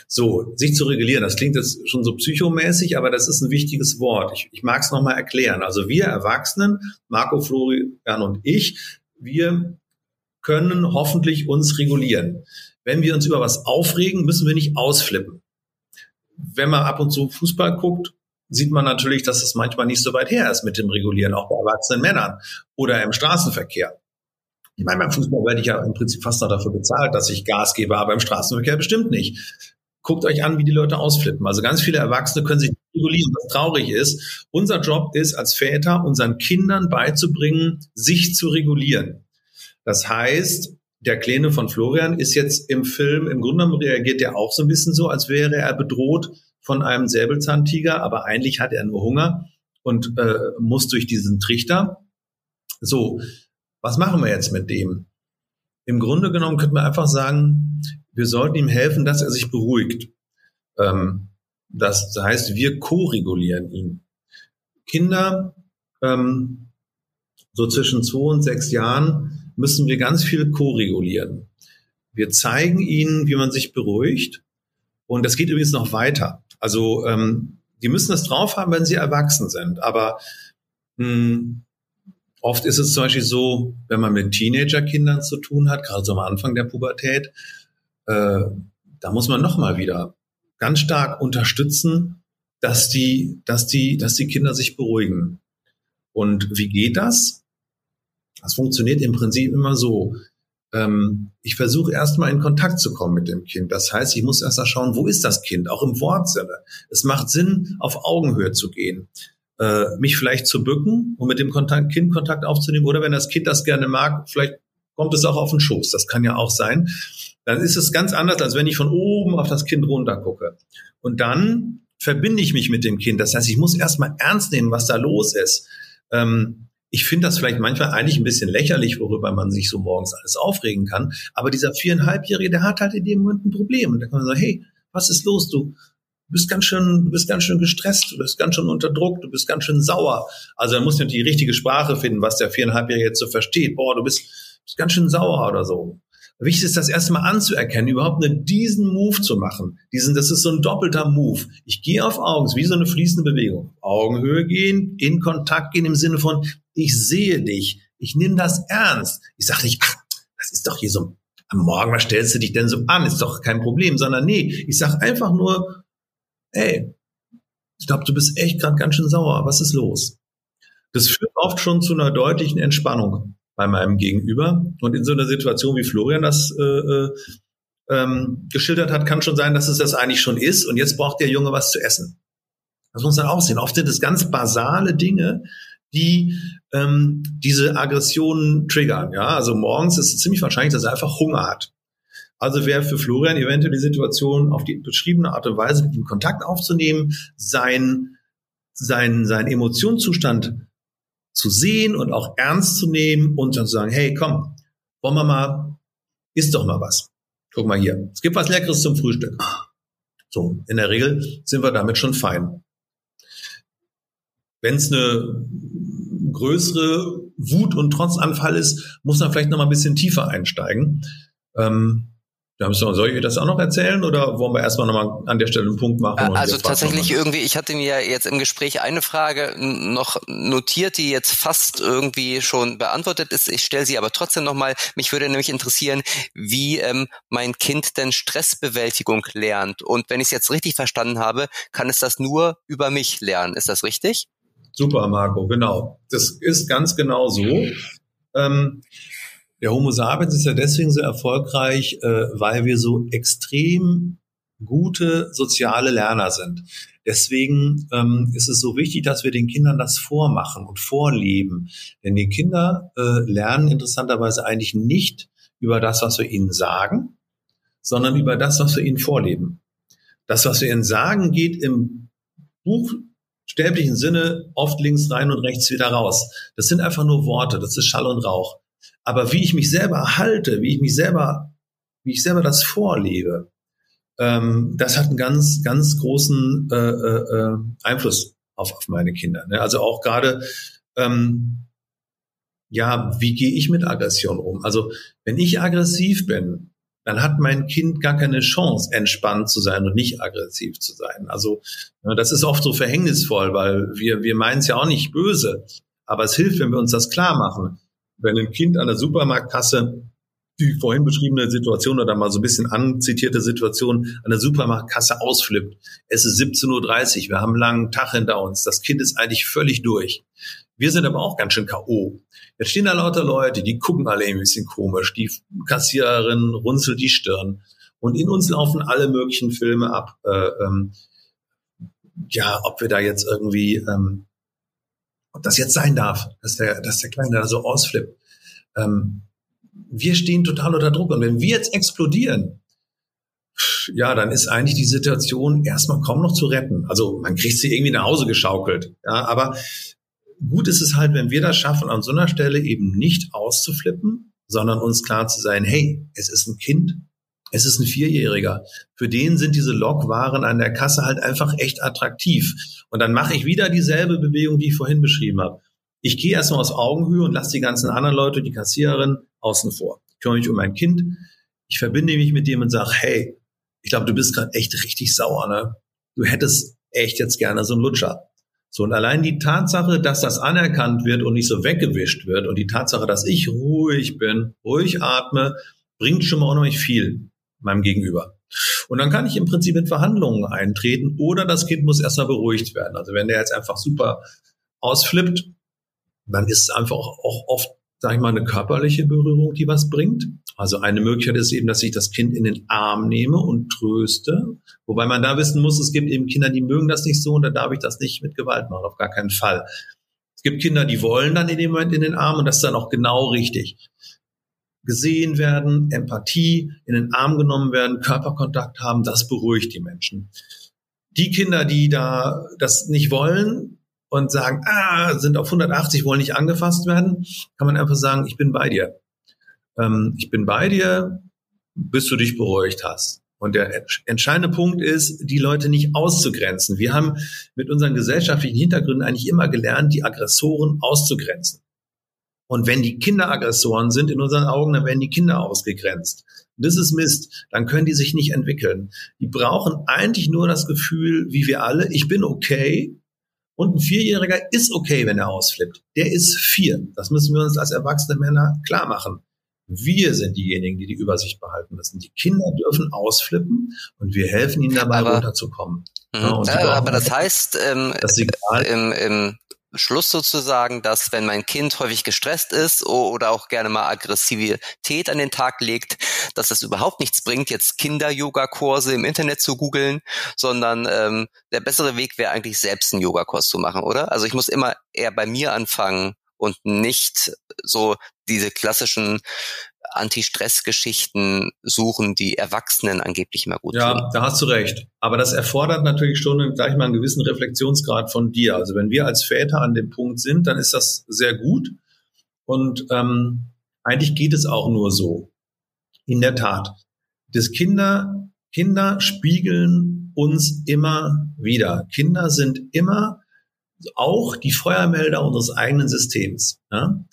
So, sich zu regulieren, das klingt jetzt schon so psychomäßig, aber das ist ein wichtiges Wort. Ich, ich mag es nochmal erklären. Also wir Erwachsenen, Marco, Florian und ich, wir können hoffentlich uns regulieren. Wenn wir uns über was aufregen, müssen wir nicht ausflippen. Wenn man ab und zu Fußball guckt, sieht man natürlich, dass es manchmal nicht so weit her ist mit dem Regulieren, auch bei erwachsenen Männern oder im Straßenverkehr. Ich meine, beim Fußball werde ich ja im Prinzip fast noch dafür bezahlt, dass ich Gas gebe, aber im Straßenverkehr bestimmt nicht. Guckt euch an, wie die Leute ausflippen. Also ganz viele Erwachsene können sich regulieren, was traurig ist. Unser Job ist als Väter, unseren Kindern beizubringen, sich zu regulieren. Das heißt, der Kleine von Florian ist jetzt im Film, im Grunde genommen reagiert er auch so ein bisschen so, als wäre er bedroht von einem Säbelzahntiger, aber eigentlich hat er nur Hunger und äh, muss durch diesen Trichter. So, was machen wir jetzt mit dem? Im Grunde genommen könnte man einfach sagen, wir sollten ihm helfen, dass er sich beruhigt. Ähm, das heißt, wir ko-regulieren ihn. Kinder ähm, so zwischen zwei und sechs Jahren müssen wir ganz viel ko-regulieren. Wir zeigen ihnen, wie man sich beruhigt. Und das geht übrigens noch weiter. Also ähm, die müssen das drauf haben, wenn sie erwachsen sind. Aber mh, hm, oft ist es zum Beispiel so, wenn man mit Teenagerkindern zu tun hat, gerade so am Anfang der Pubertät, äh, da muss man noch mal wieder ganz stark unterstützen, dass die, dass die, dass die Kinder sich beruhigen. Und wie geht das? Das funktioniert im Prinzip immer so. Ähm, ich versuche erstmal in Kontakt zu kommen mit dem Kind. Das heißt, ich muss erst mal schauen, wo ist das Kind, auch im Wortsinne. Es macht Sinn, auf Augenhöhe zu gehen. Äh, mich vielleicht zu bücken und mit dem Kontakt, Kind Kontakt aufzunehmen. Oder wenn das Kind das gerne mag, vielleicht kommt es auch auf den Schoß. Das kann ja auch sein. Dann ist es ganz anders, als wenn ich von oben auf das Kind runter gucke. Und dann verbinde ich mich mit dem Kind. Das heißt, ich muss erstmal ernst nehmen, was da los ist. Ähm, ich finde das vielleicht manchmal eigentlich ein bisschen lächerlich, worüber man sich so morgens alles aufregen kann. Aber dieser viereinhalbjährige, der hat halt in dem Moment ein Problem. Und da kann man sagen, hey, was ist los? Du bist ganz schön, du bist ganz schön gestresst, du bist ganz schön unter Druck, du bist ganz schön sauer. Also er muss natürlich die richtige Sprache finden, was der viereinhalbjährige jetzt so versteht. Boah, du bist, bist ganz schön sauer oder so. Wichtig ist, das erstmal anzuerkennen, überhaupt einen, diesen Move zu machen. Diesen, das ist so ein doppelter Move. Ich gehe auf Augen, wie so eine fließende Bewegung. Augenhöhe gehen, in Kontakt gehen im Sinne von, ich sehe dich, ich nehme das ernst. Ich sage nicht, ach, das ist doch hier so, am Morgen, was stellst du dich denn so an? Ist doch kein Problem, sondern nee, ich sage einfach nur, ey, ich glaube, du bist echt gerade ganz schön sauer, was ist los? Das führt oft schon zu einer deutlichen Entspannung. Bei meinem Gegenüber. Und in so einer Situation, wie Florian das äh, äh, ähm, geschildert hat, kann schon sein, dass es das eigentlich schon ist. Und jetzt braucht der Junge was zu essen. Das muss man auch sehen. Oft sind es ganz basale Dinge, die ähm, diese Aggressionen triggern. Ja, also morgens ist es ziemlich wahrscheinlich, dass er einfach Hunger hat. Also wäre für Florian eventuell die Situation, auf die beschriebene Art und Weise mit ihm Kontakt aufzunehmen, sein, sein, sein Emotionszustand zu sehen und auch ernst zu nehmen und dann zu sagen, hey, komm, wollen wir mal, isst doch mal was. Guck mal hier, es gibt was Leckeres zum Frühstück. So, in der Regel sind wir damit schon fein. Wenn es eine größere Wut- und Trotzanfall ist, muss man vielleicht noch mal ein bisschen tiefer einsteigen. Ähm, soll ich das auch noch erzählen oder wollen wir erstmal nochmal an der Stelle einen Punkt machen? also tatsächlich irgendwie, ich hatte mir jetzt im Gespräch eine Frage noch notiert, die jetzt fast irgendwie schon beantwortet ist. Ich stelle sie aber trotzdem nochmal. Mich würde nämlich interessieren, wie ähm, mein Kind denn Stressbewältigung lernt. Und wenn ich es jetzt richtig verstanden habe, kann es das nur über mich lernen. Ist das richtig? Super, Marco, genau. Das ist ganz genau so. Ähm, der Homo sapiens ist ja deswegen so erfolgreich, äh, weil wir so extrem gute soziale Lerner sind. Deswegen ähm, ist es so wichtig, dass wir den Kindern das vormachen und vorleben. Denn die Kinder äh, lernen interessanterweise eigentlich nicht über das, was wir ihnen sagen, sondern über das, was wir ihnen vorleben. Das, was wir ihnen sagen, geht im buchstäblichen Sinne oft links rein und rechts wieder raus. Das sind einfach nur Worte, das ist Schall und Rauch. Aber wie ich mich selber halte, wie ich mich selber, wie ich selber das vorlebe, ähm, das hat einen ganz, ganz großen äh, äh, äh, Einfluss auf, auf meine Kinder. Ne? Also auch gerade, ähm, ja, wie gehe ich mit Aggression um? Also wenn ich aggressiv bin, dann hat mein Kind gar keine Chance, entspannt zu sein und nicht aggressiv zu sein. Also ne, das ist oft so verhängnisvoll, weil wir, wir meinen es ja auch nicht böse. Aber es hilft, wenn wir uns das klar machen wenn ein Kind an der Supermarktkasse die vorhin beschriebene Situation oder mal so ein bisschen anzitierte Situation an der Supermarktkasse ausflippt. Es ist 17.30 Uhr, wir haben einen langen Tag hinter uns. Das Kind ist eigentlich völlig durch. Wir sind aber auch ganz schön K.O. Jetzt stehen da lauter Leute, die gucken alle ein bisschen komisch. Die Kassiererin runzelt die Stirn. Und in uns laufen alle möglichen Filme ab. Äh, ähm, ja, ob wir da jetzt irgendwie ähm, ob das jetzt sein darf, dass der, dass der Kleine da so ausflippt. Ähm, wir stehen total unter Druck. Und wenn wir jetzt explodieren, ja, dann ist eigentlich die Situation erstmal kaum noch zu retten. Also man kriegt sie irgendwie nach Hause geschaukelt. Ja, aber gut ist es halt, wenn wir das schaffen, an so einer Stelle eben nicht auszuflippen, sondern uns klar zu sein, hey, es ist ein Kind, es ist ein Vierjähriger. Für den sind diese Lokwaren an der Kasse halt einfach echt attraktiv. Und dann mache ich wieder dieselbe Bewegung, die ich vorhin beschrieben habe. Ich gehe erstmal aus Augenhöhe und lasse die ganzen anderen Leute, die Kassiererin, außen vor. Ich kümmere mich um mein Kind. Ich verbinde mich mit dem und sage, hey, ich glaube, du bist gerade echt richtig sauer, ne? Du hättest echt jetzt gerne so einen Lutscher. So, und allein die Tatsache, dass das anerkannt wird und nicht so weggewischt wird und die Tatsache, dass ich ruhig bin, ruhig atme, bringt schon mal unheimlich viel meinem Gegenüber. Und dann kann ich im Prinzip in Verhandlungen eintreten oder das Kind muss erstmal beruhigt werden. Also wenn der jetzt einfach super ausflippt, dann ist es einfach auch oft, sage ich mal, eine körperliche Berührung, die was bringt. Also eine Möglichkeit ist eben, dass ich das Kind in den Arm nehme und tröste. Wobei man da wissen muss, es gibt eben Kinder, die mögen das nicht so und da darf ich das nicht mit Gewalt machen, auf gar keinen Fall. Es gibt Kinder, die wollen dann in dem Moment in den Arm und das ist dann auch genau richtig gesehen werden, Empathie, in den Arm genommen werden, Körperkontakt haben, das beruhigt die Menschen. Die Kinder, die da das nicht wollen und sagen, ah, sind auf 180, wollen nicht angefasst werden, kann man einfach sagen, ich bin bei dir. Ähm, ich bin bei dir, bis du dich beruhigt hast. Und der entscheidende Punkt ist, die Leute nicht auszugrenzen. Wir haben mit unseren gesellschaftlichen Hintergründen eigentlich immer gelernt, die Aggressoren auszugrenzen. Und wenn die Kinder Aggressoren sind, in unseren Augen, dann werden die Kinder ausgegrenzt. Das ist Mist. Dann können die sich nicht entwickeln. Die brauchen eigentlich nur das Gefühl, wie wir alle, ich bin okay. Und ein Vierjähriger ist okay, wenn er ausflippt. Der ist vier. Das müssen wir uns als erwachsene Männer klar machen. Wir sind diejenigen, die die Übersicht behalten müssen. Die Kinder dürfen ausflippen und wir helfen ihnen dabei, aber, runterzukommen. Mhm. Ja, aber das heißt, ähm, das Signal, im, im Schluss sozusagen, dass wenn mein Kind häufig gestresst ist oder auch gerne mal Aggressivität an den Tag legt, dass es überhaupt nichts bringt, jetzt Kinder-Yoga-Kurse im Internet zu googeln, sondern ähm, der bessere Weg wäre eigentlich selbst einen Yogakurs zu machen, oder? Also ich muss immer eher bei mir anfangen und nicht so diese klassischen Anti-Stress-Geschichten suchen, die Erwachsenen angeblich immer gut ja, tun. Ja, da hast du recht. Aber das erfordert natürlich schon gleich mal einen gewissen Reflexionsgrad von dir. Also wenn wir als Väter an dem Punkt sind, dann ist das sehr gut. Und ähm, eigentlich geht es auch nur so. In der Tat. Das Kinder, Kinder spiegeln uns immer wieder. Kinder sind immer auch die Feuermelder unseres eigenen Systems. Ja?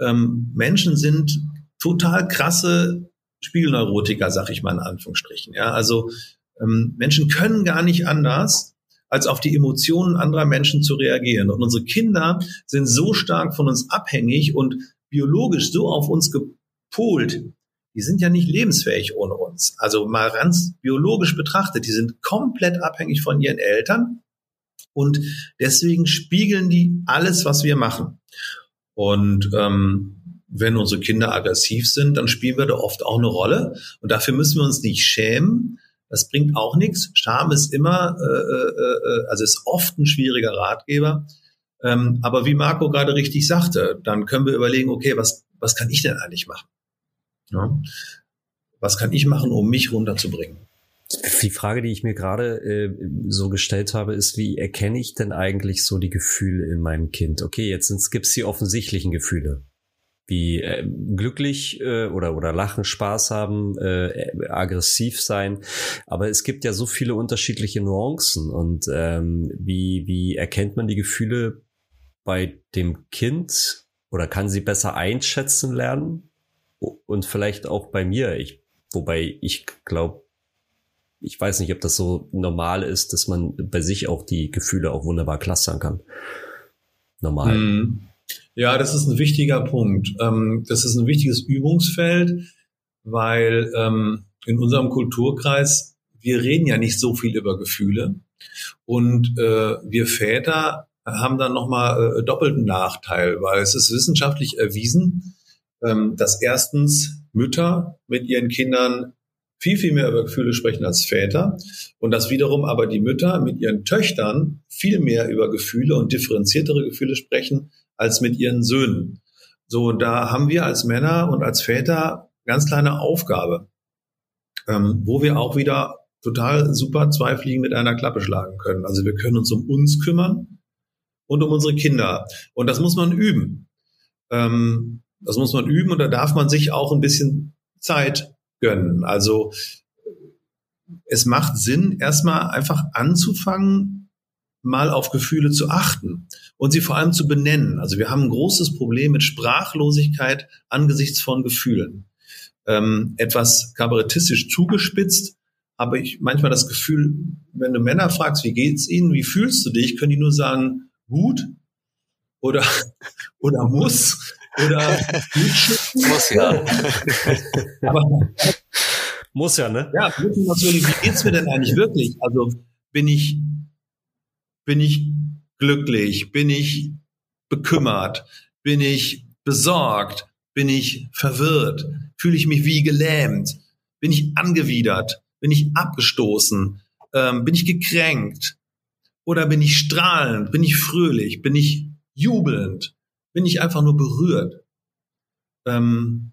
Ähm, Menschen sind total krasse Spiegelneurotiker, sag ich mal in Anführungsstrichen. Ja, also ähm, Menschen können gar nicht anders, als auf die Emotionen anderer Menschen zu reagieren. Und unsere Kinder sind so stark von uns abhängig und biologisch so auf uns gepolt. Die sind ja nicht lebensfähig ohne uns. Also mal ganz biologisch betrachtet, die sind komplett abhängig von ihren Eltern und deswegen spiegeln die alles, was wir machen. Und ähm, wenn unsere Kinder aggressiv sind, dann spielen wir da oft auch eine Rolle. Und dafür müssen wir uns nicht schämen. Das bringt auch nichts. Scham ist immer, äh, äh, äh, also ist oft ein schwieriger Ratgeber. Ähm, aber wie Marco gerade richtig sagte, dann können wir überlegen, okay, was, was kann ich denn eigentlich machen? Ja? Was kann ich machen, um mich runterzubringen? Die Frage, die ich mir gerade äh, so gestellt habe, ist, wie erkenne ich denn eigentlich so die Gefühle in meinem Kind? Okay, jetzt gibt es die offensichtlichen Gefühle wie äh, glücklich äh, oder oder lachen, Spaß haben, äh, aggressiv sein. Aber es gibt ja so viele unterschiedliche Nuancen und ähm, wie wie erkennt man die Gefühle bei dem Kind oder kann sie besser einschätzen lernen und vielleicht auch bei mir. Ich wobei ich glaube ich weiß nicht, ob das so normal ist, dass man bei sich auch die Gefühle auch wunderbar clustern kann. Normal. Mm. Ja, das ist ein wichtiger Punkt. Ähm, das ist ein wichtiges Übungsfeld, weil ähm, in unserem Kulturkreis, wir reden ja nicht so viel über Gefühle. Und äh, wir Väter haben dann nochmal äh, doppelten Nachteil, weil es ist wissenschaftlich erwiesen, ähm, dass erstens Mütter mit ihren Kindern viel, viel mehr über Gefühle sprechen als Väter und dass wiederum aber die Mütter mit ihren Töchtern viel mehr über Gefühle und differenziertere Gefühle sprechen als mit ihren Söhnen. So, da haben wir als Männer und als Väter ganz kleine Aufgabe, ähm, wo wir auch wieder total super zwei Fliegen mit einer Klappe schlagen können. Also wir können uns um uns kümmern und um unsere Kinder. Und das muss man üben. Ähm, das muss man üben und da darf man sich auch ein bisschen Zeit gönnen. Also es macht Sinn, erstmal einfach anzufangen, mal auf Gefühle zu achten und sie vor allem zu benennen. Also wir haben ein großes Problem mit Sprachlosigkeit angesichts von Gefühlen. Ähm, etwas kabarettistisch zugespitzt, aber ich manchmal das Gefühl, wenn du Männer fragst, wie geht's ihnen, wie fühlst du dich, können die nur sagen, gut oder, oder muss oder muss ja. aber, muss ja, ne? Ja, wie geht's mir denn eigentlich wirklich? Also bin ich bin ich glücklich? Bin ich bekümmert? Bin ich besorgt? Bin ich verwirrt? Fühle ich mich wie gelähmt? Bin ich angewidert? Bin ich abgestoßen? Ähm, bin ich gekränkt? Oder bin ich strahlend? Bin ich fröhlich? Bin ich jubelnd? Bin ich einfach nur berührt? Ähm,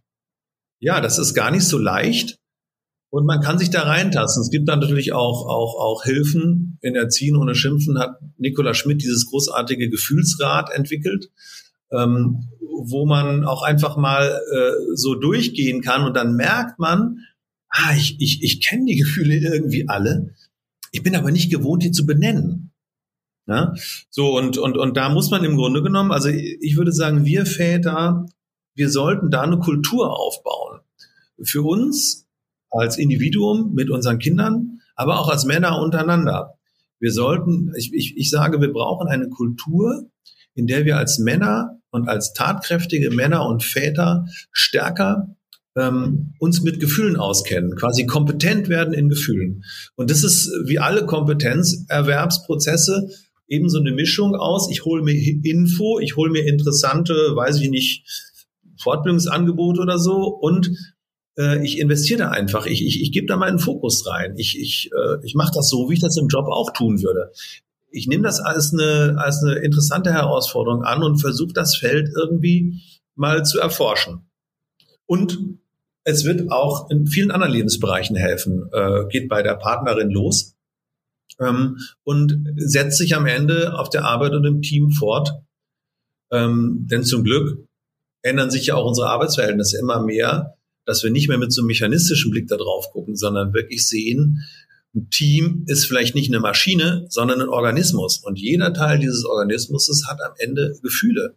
ja, das ist gar nicht so leicht. Und man kann sich da reintasten. Es gibt dann natürlich auch, auch, auch Hilfen. In Erziehen ohne Schimpfen hat Nikola Schmidt dieses großartige Gefühlsrad entwickelt, ähm, wo man auch einfach mal äh, so durchgehen kann und dann merkt man, ah, ich, ich, ich kenne die Gefühle irgendwie alle. Ich bin aber nicht gewohnt, die zu benennen. Ja? So, und, und, und da muss man im Grunde genommen, also ich würde sagen, wir Väter, wir sollten da eine Kultur aufbauen. Für uns als Individuum mit unseren Kindern, aber auch als Männer untereinander. Wir sollten, ich, ich, ich sage, wir brauchen eine Kultur, in der wir als Männer und als tatkräftige Männer und Väter stärker ähm, uns mit Gefühlen auskennen, quasi kompetent werden in Gefühlen. Und das ist wie alle Kompetenzerwerbsprozesse eben so eine Mischung aus, ich hole mir Info, ich hole mir interessante, weiß ich nicht, Fortbildungsangebote oder so und äh, ich investiere da einfach, ich, ich, ich gebe da meinen Fokus rein. Ich, ich, äh, ich mache das so, wie ich das im Job auch tun würde. Ich nehme das als eine, als eine interessante Herausforderung an und versuche das Feld irgendwie mal zu erforschen. Und es wird auch in vielen anderen Lebensbereichen helfen. Äh, geht bei der Partnerin los ähm, und setzt sich am Ende auf der Arbeit und im Team fort. Ähm, denn zum Glück ändern sich ja auch unsere Arbeitsverhältnisse immer mehr, dass wir nicht mehr mit so einem mechanistischen Blick da drauf gucken, sondern wirklich sehen, ein Team ist vielleicht nicht eine Maschine, sondern ein Organismus. Und jeder Teil dieses Organismus hat am Ende Gefühle.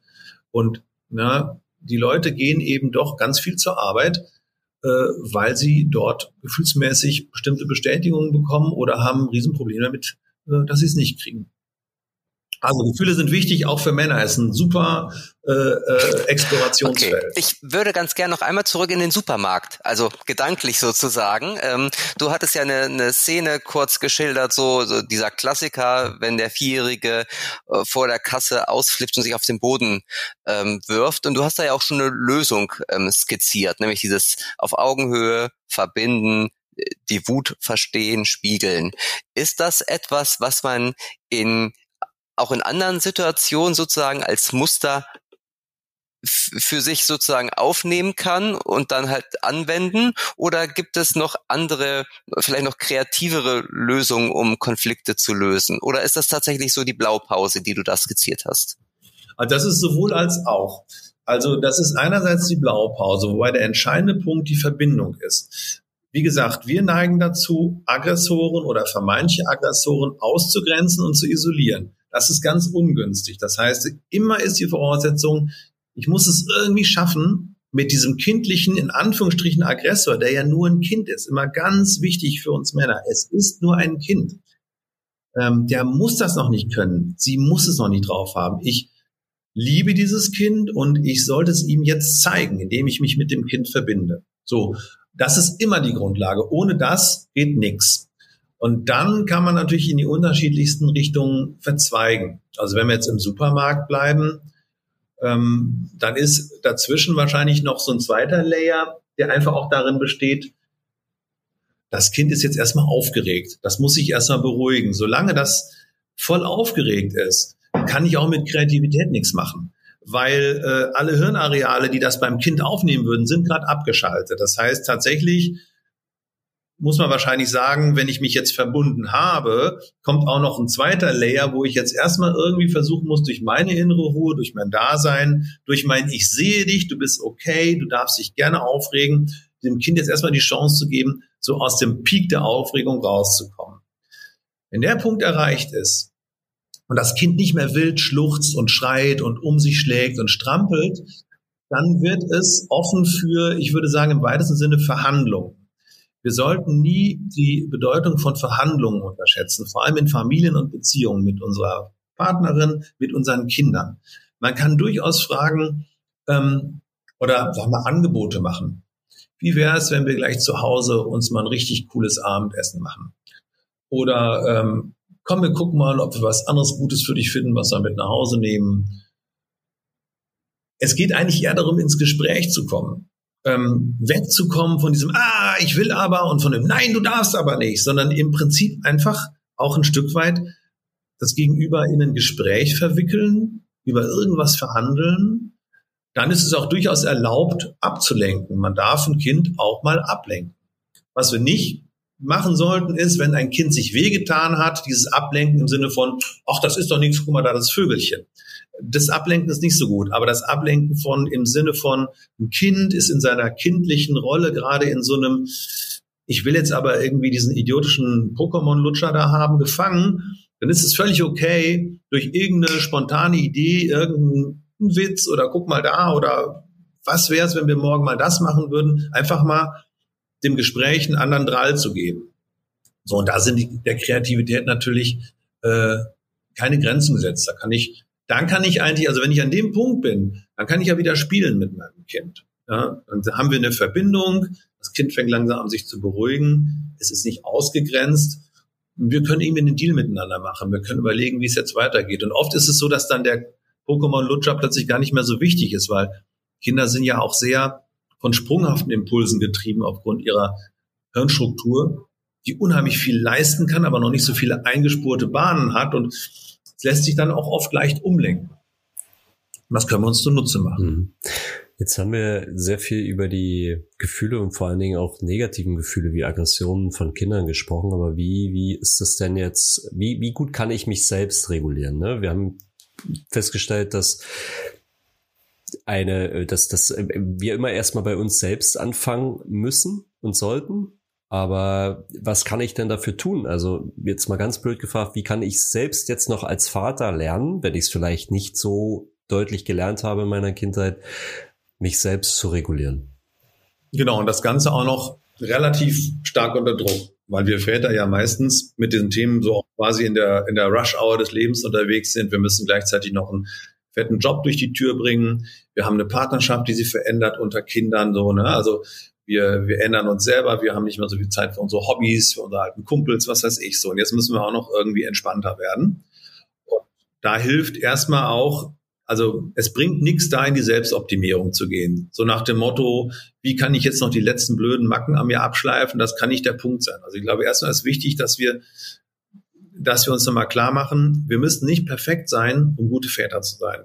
Und na, die Leute gehen eben doch ganz viel zur Arbeit, äh, weil sie dort gefühlsmäßig bestimmte Bestätigungen bekommen oder haben Riesenprobleme damit, äh, dass sie es nicht kriegen. Also Gefühle sind wichtig, auch für Männer. Es ist ein super äh, äh, Explorationsfeld. Okay. Ich würde ganz gerne noch einmal zurück in den Supermarkt, also gedanklich sozusagen. Ähm, du hattest ja eine, eine Szene kurz geschildert, so, so dieser Klassiker, wenn der Vierjährige äh, vor der Kasse ausflippt und sich auf den Boden ähm, wirft. Und du hast da ja auch schon eine Lösung ähm, skizziert, nämlich dieses auf Augenhöhe verbinden, die Wut verstehen, spiegeln. Ist das etwas, was man in auch in anderen Situationen sozusagen als Muster für sich sozusagen aufnehmen kann und dann halt anwenden? Oder gibt es noch andere, vielleicht noch kreativere Lösungen, um Konflikte zu lösen? Oder ist das tatsächlich so die Blaupause, die du da skizziert hast? Ah, das ist sowohl als auch. Also das ist einerseits die Blaupause, wobei der entscheidende Punkt die Verbindung ist. Wie gesagt, wir neigen dazu, Aggressoren oder vermeintliche Aggressoren auszugrenzen und zu isolieren. Das ist ganz ungünstig. Das heißt, immer ist die Voraussetzung, ich muss es irgendwie schaffen, mit diesem kindlichen, in Anführungsstrichen, Aggressor, der ja nur ein Kind ist, immer ganz wichtig für uns Männer. Es ist nur ein Kind. Ähm, der muss das noch nicht können. Sie muss es noch nicht drauf haben. Ich liebe dieses Kind und ich sollte es ihm jetzt zeigen, indem ich mich mit dem Kind verbinde. So, das ist immer die Grundlage. Ohne das geht nichts. Und dann kann man natürlich in die unterschiedlichsten Richtungen verzweigen. Also wenn wir jetzt im Supermarkt bleiben, ähm, dann ist dazwischen wahrscheinlich noch so ein zweiter Layer, der einfach auch darin besteht, das Kind ist jetzt erstmal aufgeregt. Das muss sich erstmal beruhigen. Solange das voll aufgeregt ist, kann ich auch mit Kreativität nichts machen. Weil äh, alle Hirnareale, die das beim Kind aufnehmen würden, sind gerade abgeschaltet. Das heißt tatsächlich, muss man wahrscheinlich sagen, wenn ich mich jetzt verbunden habe, kommt auch noch ein zweiter Layer, wo ich jetzt erstmal irgendwie versuchen muss, durch meine innere Ruhe, durch mein Dasein, durch mein Ich sehe dich, du bist okay, du darfst dich gerne aufregen, dem Kind jetzt erstmal die Chance zu geben, so aus dem Peak der Aufregung rauszukommen. Wenn der Punkt erreicht ist und das Kind nicht mehr wild schluchzt und schreit und um sich schlägt und strampelt, dann wird es offen für, ich würde sagen, im weitesten Sinne Verhandlungen. Wir sollten nie die Bedeutung von Verhandlungen unterschätzen, vor allem in Familien und Beziehungen mit unserer Partnerin, mit unseren Kindern. Man kann durchaus fragen ähm, oder sag mal Angebote machen. Wie wäre es, wenn wir gleich zu Hause uns mal ein richtig cooles Abendessen machen? Oder ähm, komm, wir gucken mal, ob wir was anderes Gutes für dich finden, was wir mit nach Hause nehmen. Es geht eigentlich eher darum, ins Gespräch zu kommen ähm, wegzukommen von diesem Ah, ich will aber und von dem Nein, du darfst aber nicht, sondern im Prinzip einfach auch ein Stück weit das Gegenüber in ein Gespräch verwickeln, über irgendwas verhandeln. Dann ist es auch durchaus erlaubt, abzulenken. Man darf ein Kind auch mal ablenken. Was wir nicht machen sollten, ist, wenn ein Kind sich wehgetan hat, dieses Ablenken im Sinne von, ach, das ist doch nichts, guck mal da, das Vögelchen das Ablenken ist nicht so gut, aber das Ablenken von im Sinne von ein Kind ist in seiner kindlichen Rolle gerade in so einem ich will jetzt aber irgendwie diesen idiotischen Pokémon-Lutscher da haben, gefangen, dann ist es völlig okay, durch irgendeine spontane Idee, irgendeinen Witz oder guck mal da oder was wäre es, wenn wir morgen mal das machen würden, einfach mal dem Gespräch einen anderen Drall zu geben. So, und da sind die, der Kreativität natürlich äh, keine Grenzen gesetzt. Da kann ich dann kann ich eigentlich, also wenn ich an dem Punkt bin, dann kann ich ja wieder spielen mit meinem Kind. Ja, dann haben wir eine Verbindung, das Kind fängt langsam an, sich zu beruhigen, es ist nicht ausgegrenzt wir können irgendwie einen Deal miteinander machen. Wir können überlegen, wie es jetzt weitergeht. Und oft ist es so, dass dann der Pokémon-Lutscher plötzlich gar nicht mehr so wichtig ist, weil Kinder sind ja auch sehr von sprunghaften Impulsen getrieben aufgrund ihrer Hirnstruktur, die unheimlich viel leisten kann, aber noch nicht so viele eingespurte Bahnen hat und es lässt sich dann auch oft leicht umlenken. Was können wir uns zunutze machen? Mhm. Jetzt haben wir sehr viel über die Gefühle und vor allen Dingen auch negativen Gefühle wie Aggressionen von Kindern gesprochen. Aber wie, wie ist das denn jetzt? Wie, wie gut kann ich mich selbst regulieren? Ne? Wir haben festgestellt, dass eine, dass, dass wir immer erstmal bei uns selbst anfangen müssen und sollten. Aber was kann ich denn dafür tun? Also jetzt mal ganz blöd gefragt, wie kann ich selbst jetzt noch als Vater lernen, wenn ich es vielleicht nicht so deutlich gelernt habe in meiner Kindheit, mich selbst zu regulieren. Genau, und das Ganze auch noch relativ stark unter Druck, weil wir Väter ja meistens mit diesen Themen so quasi in der, in der Rush-Hour des Lebens unterwegs sind. Wir müssen gleichzeitig noch einen fetten Job durch die Tür bringen. Wir haben eine Partnerschaft, die sich verändert unter Kindern, so, ne? Also, wir, wir ändern uns selber, wir haben nicht mehr so viel Zeit für unsere Hobbys, für unsere alten Kumpels, was weiß ich so. Und jetzt müssen wir auch noch irgendwie entspannter werden. Und da hilft erstmal auch also es bringt nichts da, in die Selbstoptimierung zu gehen. So nach dem Motto, wie kann ich jetzt noch die letzten blöden Macken an mir abschleifen? Das kann nicht der Punkt sein. Also ich glaube, erstmal ist wichtig, dass wir, dass wir uns nochmal klar machen, wir müssen nicht perfekt sein, um gute Väter zu sein.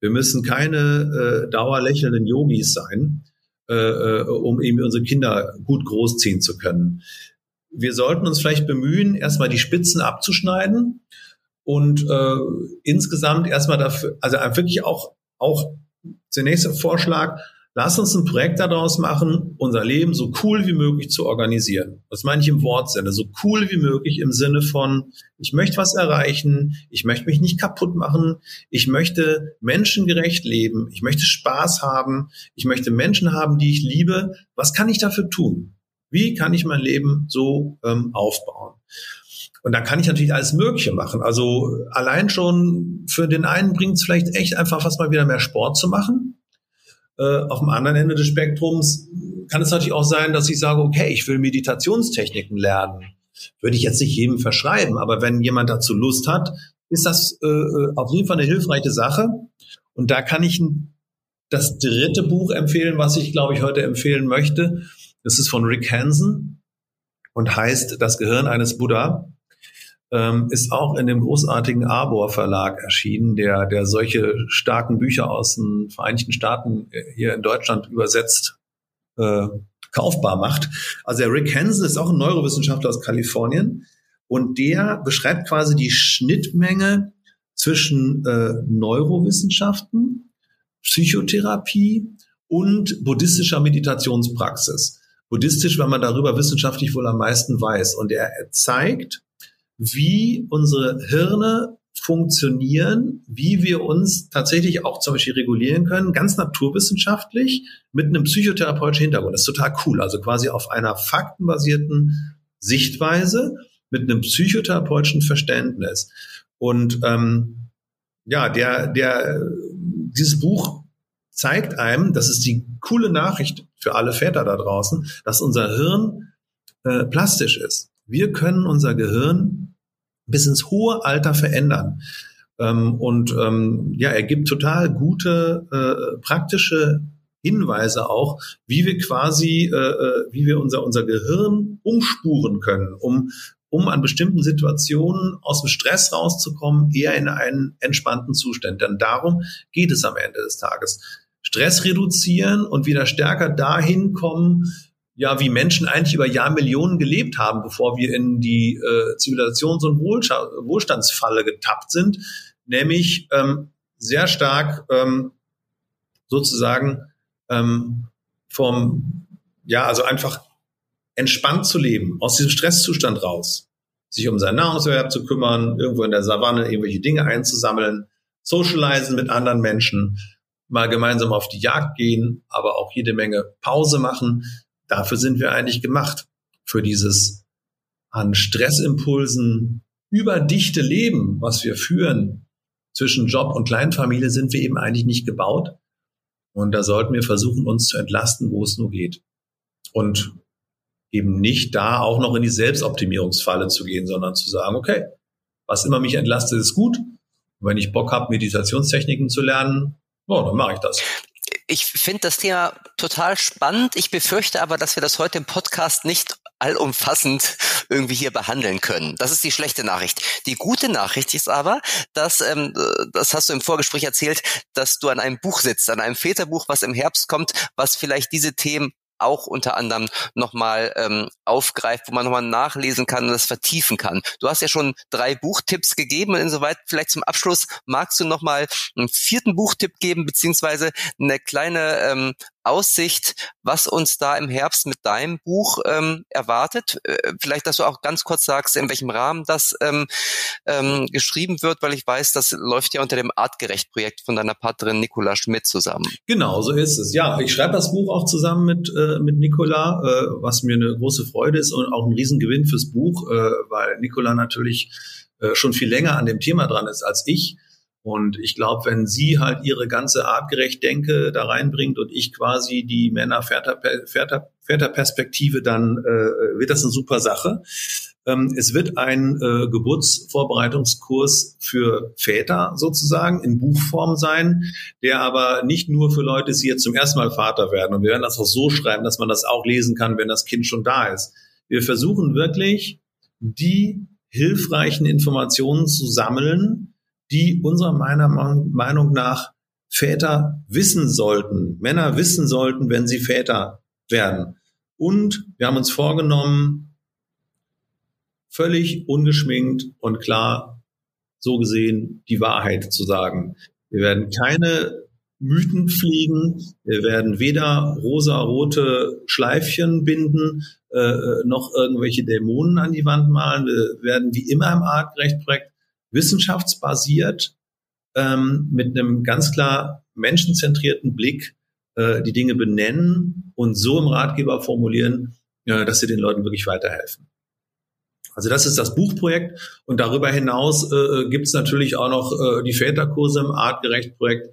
Wir müssen keine äh, dauerlächelnden Yogis sein, äh, äh um eben unsere Kinder gut großziehen zu können. Wir sollten uns vielleicht bemühen, erstmal die Spitzen abzuschneiden und äh, insgesamt erstmal dafür, also wirklich auch, auch zunächst der Vorschlag, lass uns ein Projekt daraus machen, unser Leben so cool wie möglich zu organisieren. Das meine ich im Wortsinne, so cool wie möglich im Sinne von, ich möchte was erreichen, ich möchte mich nicht kaputt machen, ich möchte menschengerecht leben, ich möchte Spaß haben, ich möchte Menschen haben, die ich liebe. Was kann ich dafür tun? Wie kann ich mein Leben so ähm, aufbauen? Und da kann ich natürlich alles Mögliche machen. Also allein schon für den einen bringt es vielleicht echt einfach fast mal wieder mehr Sport zu machen. Äh, auf dem anderen Ende des Spektrums kann es natürlich auch sein, dass ich sage, okay, ich will Meditationstechniken lernen. Würde ich jetzt nicht jedem verschreiben, aber wenn jemand dazu Lust hat, ist das äh, äh auf jeden Fall eine hilfreiche Sache. Und da kann ich das dritte Buch empfehlen, was ich, glaube ich, heute empfehlen möchte. Das ist von Rick Hansen und heißt Das Gehirn eines Buddha ähm, ist auch in dem großartigen Arbor Verlag erschienen, der, der solche starken Bücher aus den Vereinigten Staaten äh, hier in Deutschland übersetzt äh, kaufbar macht. Also der Rick Hansen ist auch ein Neurowissenschaftler aus Kalifornien und der beschreibt quasi die Schnittmenge zwischen äh, Neurowissenschaften, Psychotherapie und buddhistischer Meditationspraxis. Buddhistisch, weil man darüber wissenschaftlich wohl am meisten weiß. Und er zeigt, wie unsere Hirne funktionieren, wie wir uns tatsächlich auch zum Beispiel regulieren können, ganz naturwissenschaftlich mit einem psychotherapeutischen Hintergrund. Das ist total cool. Also quasi auf einer faktenbasierten Sichtweise mit einem psychotherapeutischen Verständnis. Und ähm, ja, der, der, dieses Buch zeigt einem, das ist die coole Nachricht für alle Väter da draußen, dass unser Hirn äh, plastisch ist. Wir können unser Gehirn bis ins hohe Alter verändern. Ähm, und ähm, ja, er gibt total gute äh, praktische Hinweise auch, wie wir quasi, äh, äh, wie wir unser, unser Gehirn umspuren können, um, um an bestimmten Situationen aus dem Stress rauszukommen, eher in einen entspannten Zustand. Denn darum geht es am Ende des Tages. Stress reduzieren und wieder stärker dahin kommen, ja, wie Menschen eigentlich über Jahrmillionen gelebt haben, bevor wir in die äh, Zivilisations- und Wohlstandsfalle getappt sind, nämlich ähm, sehr stark ähm, sozusagen ähm, vom, ja, also einfach entspannt zu leben, aus diesem Stresszustand raus, sich um seinen Nahrungserwerb zu kümmern, irgendwo in der Savanne irgendwelche Dinge einzusammeln, socialisen mit anderen Menschen, mal gemeinsam auf die Jagd gehen, aber auch jede Menge Pause machen, dafür sind wir eigentlich gemacht. Für dieses an Stressimpulsen überdichte Leben, was wir führen zwischen Job und Kleinfamilie, sind wir eben eigentlich nicht gebaut. Und da sollten wir versuchen, uns zu entlasten, wo es nur geht. Und eben nicht da auch noch in die Selbstoptimierungsfalle zu gehen, sondern zu sagen, okay, was immer mich entlastet, ist gut. Und wenn ich Bock habe, Meditationstechniken zu lernen, oh, dann mache ich das ich finde das Thema total spannend. Ich befürchte aber, dass wir das heute im Podcast nicht allumfassend irgendwie hier behandeln können. Das ist die schlechte Nachricht. Die gute Nachricht ist aber, dass, ähm, das hast du im Vorgespräch erzählt, dass du an einem Buch sitzt, an einem Väterbuch, was im Herbst kommt, was vielleicht diese Themen auch unter anderem nochmal ähm, aufgreift, wo man nochmal nachlesen kann und das vertiefen kann. Du hast ja schon drei Buchtipps gegeben und insoweit vielleicht zum Abschluss magst du nochmal einen vierten Buchtipp geben, beziehungsweise eine kleine ähm, Aussicht, was uns da im Herbst mit deinem Buch ähm, erwartet. Äh, vielleicht, dass du auch ganz kurz sagst, in welchem Rahmen das ähm, ähm, geschrieben wird, weil ich weiß, das läuft ja unter dem Artgerecht-Projekt von deiner Partnerin Nicola Schmidt zusammen. Genau, so ist es. Ja, ich schreibe das Buch auch zusammen mit, äh, mit Nicola, äh, was mir eine große Freude ist und auch ein Riesengewinn fürs Buch, äh, weil Nicola natürlich äh, schon viel länger an dem Thema dran ist als ich und ich glaube, wenn sie halt ihre ganze artgerecht Denke da reinbringt und ich quasi die Männer-Väter-Perspektive, dann äh, wird das eine super Sache. Ähm, es wird ein äh, Geburtsvorbereitungskurs für Väter sozusagen in Buchform sein, der aber nicht nur für Leute ist, die jetzt zum ersten Mal Vater werden. Und wir werden das auch so schreiben, dass man das auch lesen kann, wenn das Kind schon da ist. Wir versuchen wirklich, die hilfreichen Informationen zu sammeln, die unserer meiner Meinung nach Väter wissen sollten, Männer wissen sollten, wenn sie Väter werden. Und wir haben uns vorgenommen, völlig ungeschminkt und klar so gesehen die Wahrheit zu sagen. Wir werden keine Mythen pflegen, wir werden weder rosa-rote Schleifchen binden, äh, noch irgendwelche Dämonen an die Wand malen. Wir werden wie immer im Artgerecht-Projekt wissenschaftsbasiert ähm, mit einem ganz klar menschenzentrierten Blick äh, die Dinge benennen und so im Ratgeber formulieren, äh, dass sie den Leuten wirklich weiterhelfen. Also das ist das Buchprojekt und darüber hinaus äh, gibt es natürlich auch noch äh, die Väterkurse im Artgerecht-Projekt,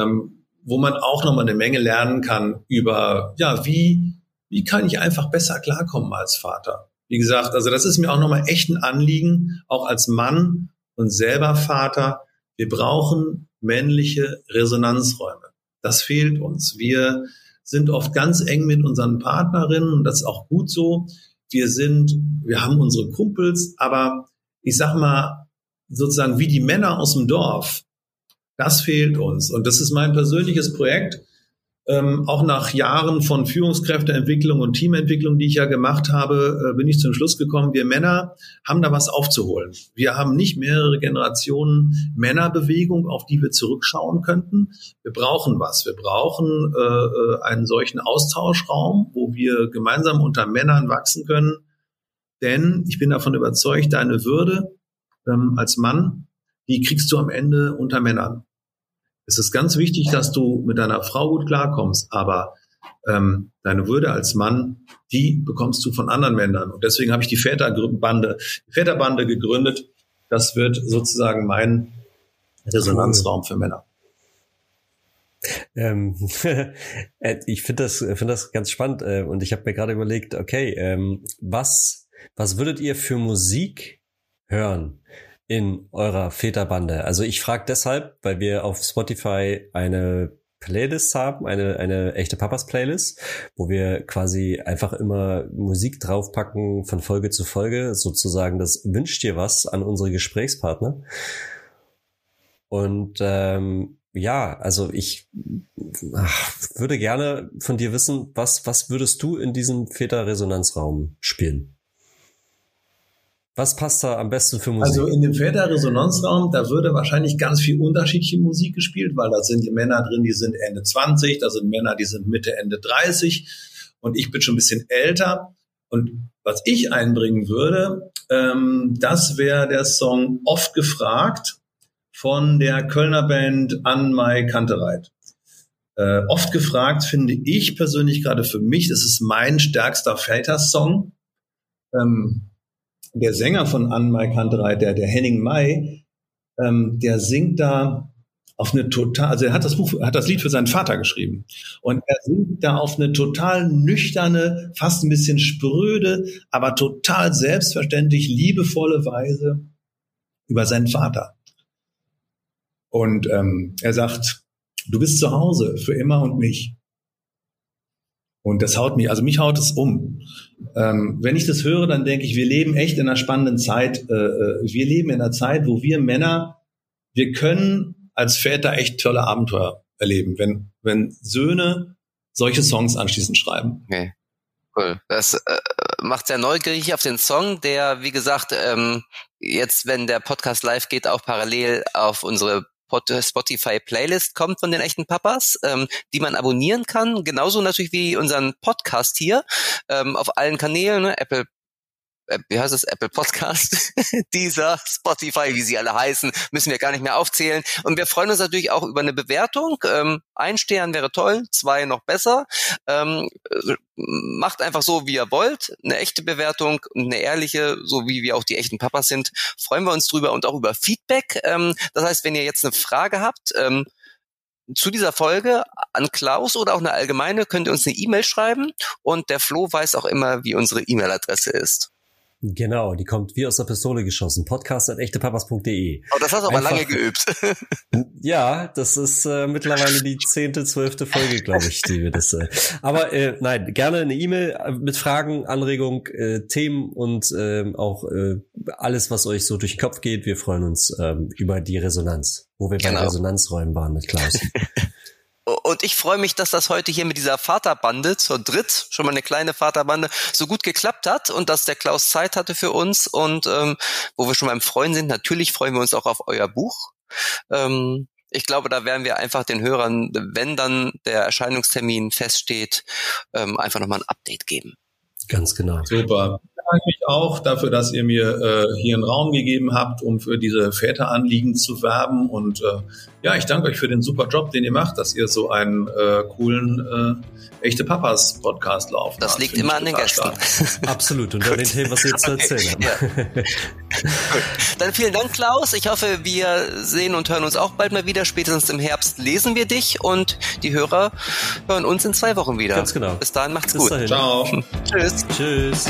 ähm, wo man auch nochmal eine Menge lernen kann über, ja, wie, wie kann ich einfach besser klarkommen als Vater? Wie gesagt, also das ist mir auch nochmal echt ein Anliegen, auch als Mann und selber Vater. Wir brauchen männliche Resonanzräume. Das fehlt uns. Wir sind oft ganz eng mit unseren Partnerinnen und das ist auch gut so. Wir sind, wir haben unsere Kumpels, aber ich sag mal, sozusagen wie die Männer aus dem Dorf, das fehlt uns. Und das ist mein persönliches Projekt, ähm, auch nach Jahren von Führungskräfteentwicklung und Teamentwicklung, die ich ja gemacht habe, äh, bin ich zum Schluss gekommen, wir Männer haben da was aufzuholen. Wir haben nicht mehrere Generationen Männerbewegung, auf die wir zurückschauen könnten. Wir brauchen was. Wir brauchen äh, äh einen solchen Austauschraum, wo wir gemeinsam unter Männern wachsen können. Denn ich bin davon überzeugt, deine Würde ähm, als Mann, die kriegst du am Ende unter Männern. Es ist ganz wichtig, dass du mit deiner Frau gut klarkommst, aber ähm, deine Würde als Mann, die bekommst du von anderen Männern. Und deswegen habe ich die Väterbande, die Väterbande gegründet. Das wird sozusagen mein Resonanzraum für Männer. Ähm, äh, ich finde das, finde das ganz spannend äh, und ich habe mir gerade überlegt, okay, ähm, was, was würdet ihr für Musik hören? In eurer Väterbande? Also ich frage deshalb, weil wir auf Spotify eine Playlist haben, eine, eine echte Papas Playlist, wo wir quasi einfach immer Musik draufpacken von Folge zu Folge, sozusagen das wünscht dir was an unsere Gesprächspartner. Und ähm, ja, also ich ach, würde gerne von dir wissen, was, was würdest du in diesem Väterresonanzraum spielen? Was passt da am besten für Musik? Also in dem Väter-Resonanzraum, da würde wahrscheinlich ganz viel unterschiedliche Musik gespielt, weil da sind die Männer drin, die sind Ende 20, da sind Männer, die sind Mitte, Ende 30 und ich bin schon ein bisschen älter. Und was ich einbringen würde, ähm, das wäre der Song Oft gefragt von der Kölner Band An Mai Kantereit. Äh, oft gefragt finde ich persönlich gerade für mich, das ist mein stärkster Väter-Song. Ähm, der Sänger von Ann Mai Kantereit, der, der Henning Mai, ähm, der singt da auf eine total, also er hat das Buch, hat das Lied für seinen Vater geschrieben. Und er singt da auf eine total nüchterne, fast ein bisschen spröde, aber total selbstverständlich liebevolle Weise über seinen Vater. Und ähm, er sagt, du bist zu Hause für immer und mich. Und das haut mich, also mich haut es um. Ähm, wenn ich das höre, dann denke ich, wir leben echt in einer spannenden Zeit. Äh, äh wir leben in einer Zeit, wo wir Männer, wir können als Väter echt tolle Abenteuer erleben, wenn, wenn Söhne solche Songs anschließend schreiben. Okay. Cool. Das äh, macht sehr neugierig auf den Song, der, wie gesagt, ähm, jetzt, wenn der Podcast live geht, auch parallel auf unsere Spotify-Playlist kommt von den echten Papas, ähm, die man abonnieren kann. Genauso natürlich wie unseren Podcast hier ähm, auf allen Kanälen, ne? Apple äh, wie heißt es, Apple Podcast, dieser Spotify, wie sie alle heißen, müssen wir gar nicht mehr aufzählen. Und wir freuen uns natürlich auch über eine Bewertung. Ähm, ein Stern wäre toll, zwei noch besser. Ähm, äh, macht einfach so, wie ihr wollt. Eine echte Bewertung, eine ehrliche, so wie wir auch die echten Papas sind. Freuen wir uns drüber und auch über Feedback. Ähm, das heißt, wenn ihr jetzt eine Frage habt, ähm, zu dieser Folge an Klaus oder auch eine allgemeine könnt ihr uns eine E-Mail schreiben und der Flo weiß auch immer, wie unsere E-Mail-Adresse ist. Genau, die kommt wie aus der Pistole geschossen. Podcast at echtepapas.de. Oh, das hast du aber Einfach, lange geübt. ja, das ist äh, mittlerweile die zehnte, zwölfte Folge, glaube ich, die wir das. Äh, aber äh, nein, gerne eine E-Mail äh, mit Fragen, Anregung, äh, Themen und äh, auch äh, alles, was euch so durch den Kopf geht. Wir freuen uns ähm, über die Resonanz, wo wir genau. bei Resonanzräumen waren mit Klaus. Und ich freue mich, dass das heute hier mit dieser Vaterbande zur Dritt, schon mal eine kleine Vaterbande, so gut geklappt hat und dass der Klaus Zeit hatte für uns. Und ähm, wo wir schon beim Freuen sind, natürlich freuen wir uns auch auf euer Buch. Ähm, ich glaube, da werden wir einfach den Hörern, wenn dann der Erscheinungstermin feststeht, ähm, einfach nochmal ein Update geben. Ganz genau. Super bedanke mich auch dafür, dass ihr mir äh, hier einen Raum gegeben habt, um für diese Väteranliegen zu werben. Und äh, ja, ich danke euch für den super Job, den ihr macht, dass ihr so einen äh, coolen äh, echte Papas Podcast lauft. Das liegt immer an den Gästen. Absolut. Und an den Themen, was ihr jetzt zu erzählen habt. Ja. Dann vielen Dank, Klaus. Ich hoffe, wir sehen und hören uns auch bald mal wieder. Spätestens im Herbst lesen wir dich und die Hörer hören uns in zwei Wochen wieder. Ganz genau. Bis dahin macht's Bis gut. Dahin. Ciao. Tschüss. Tschüss.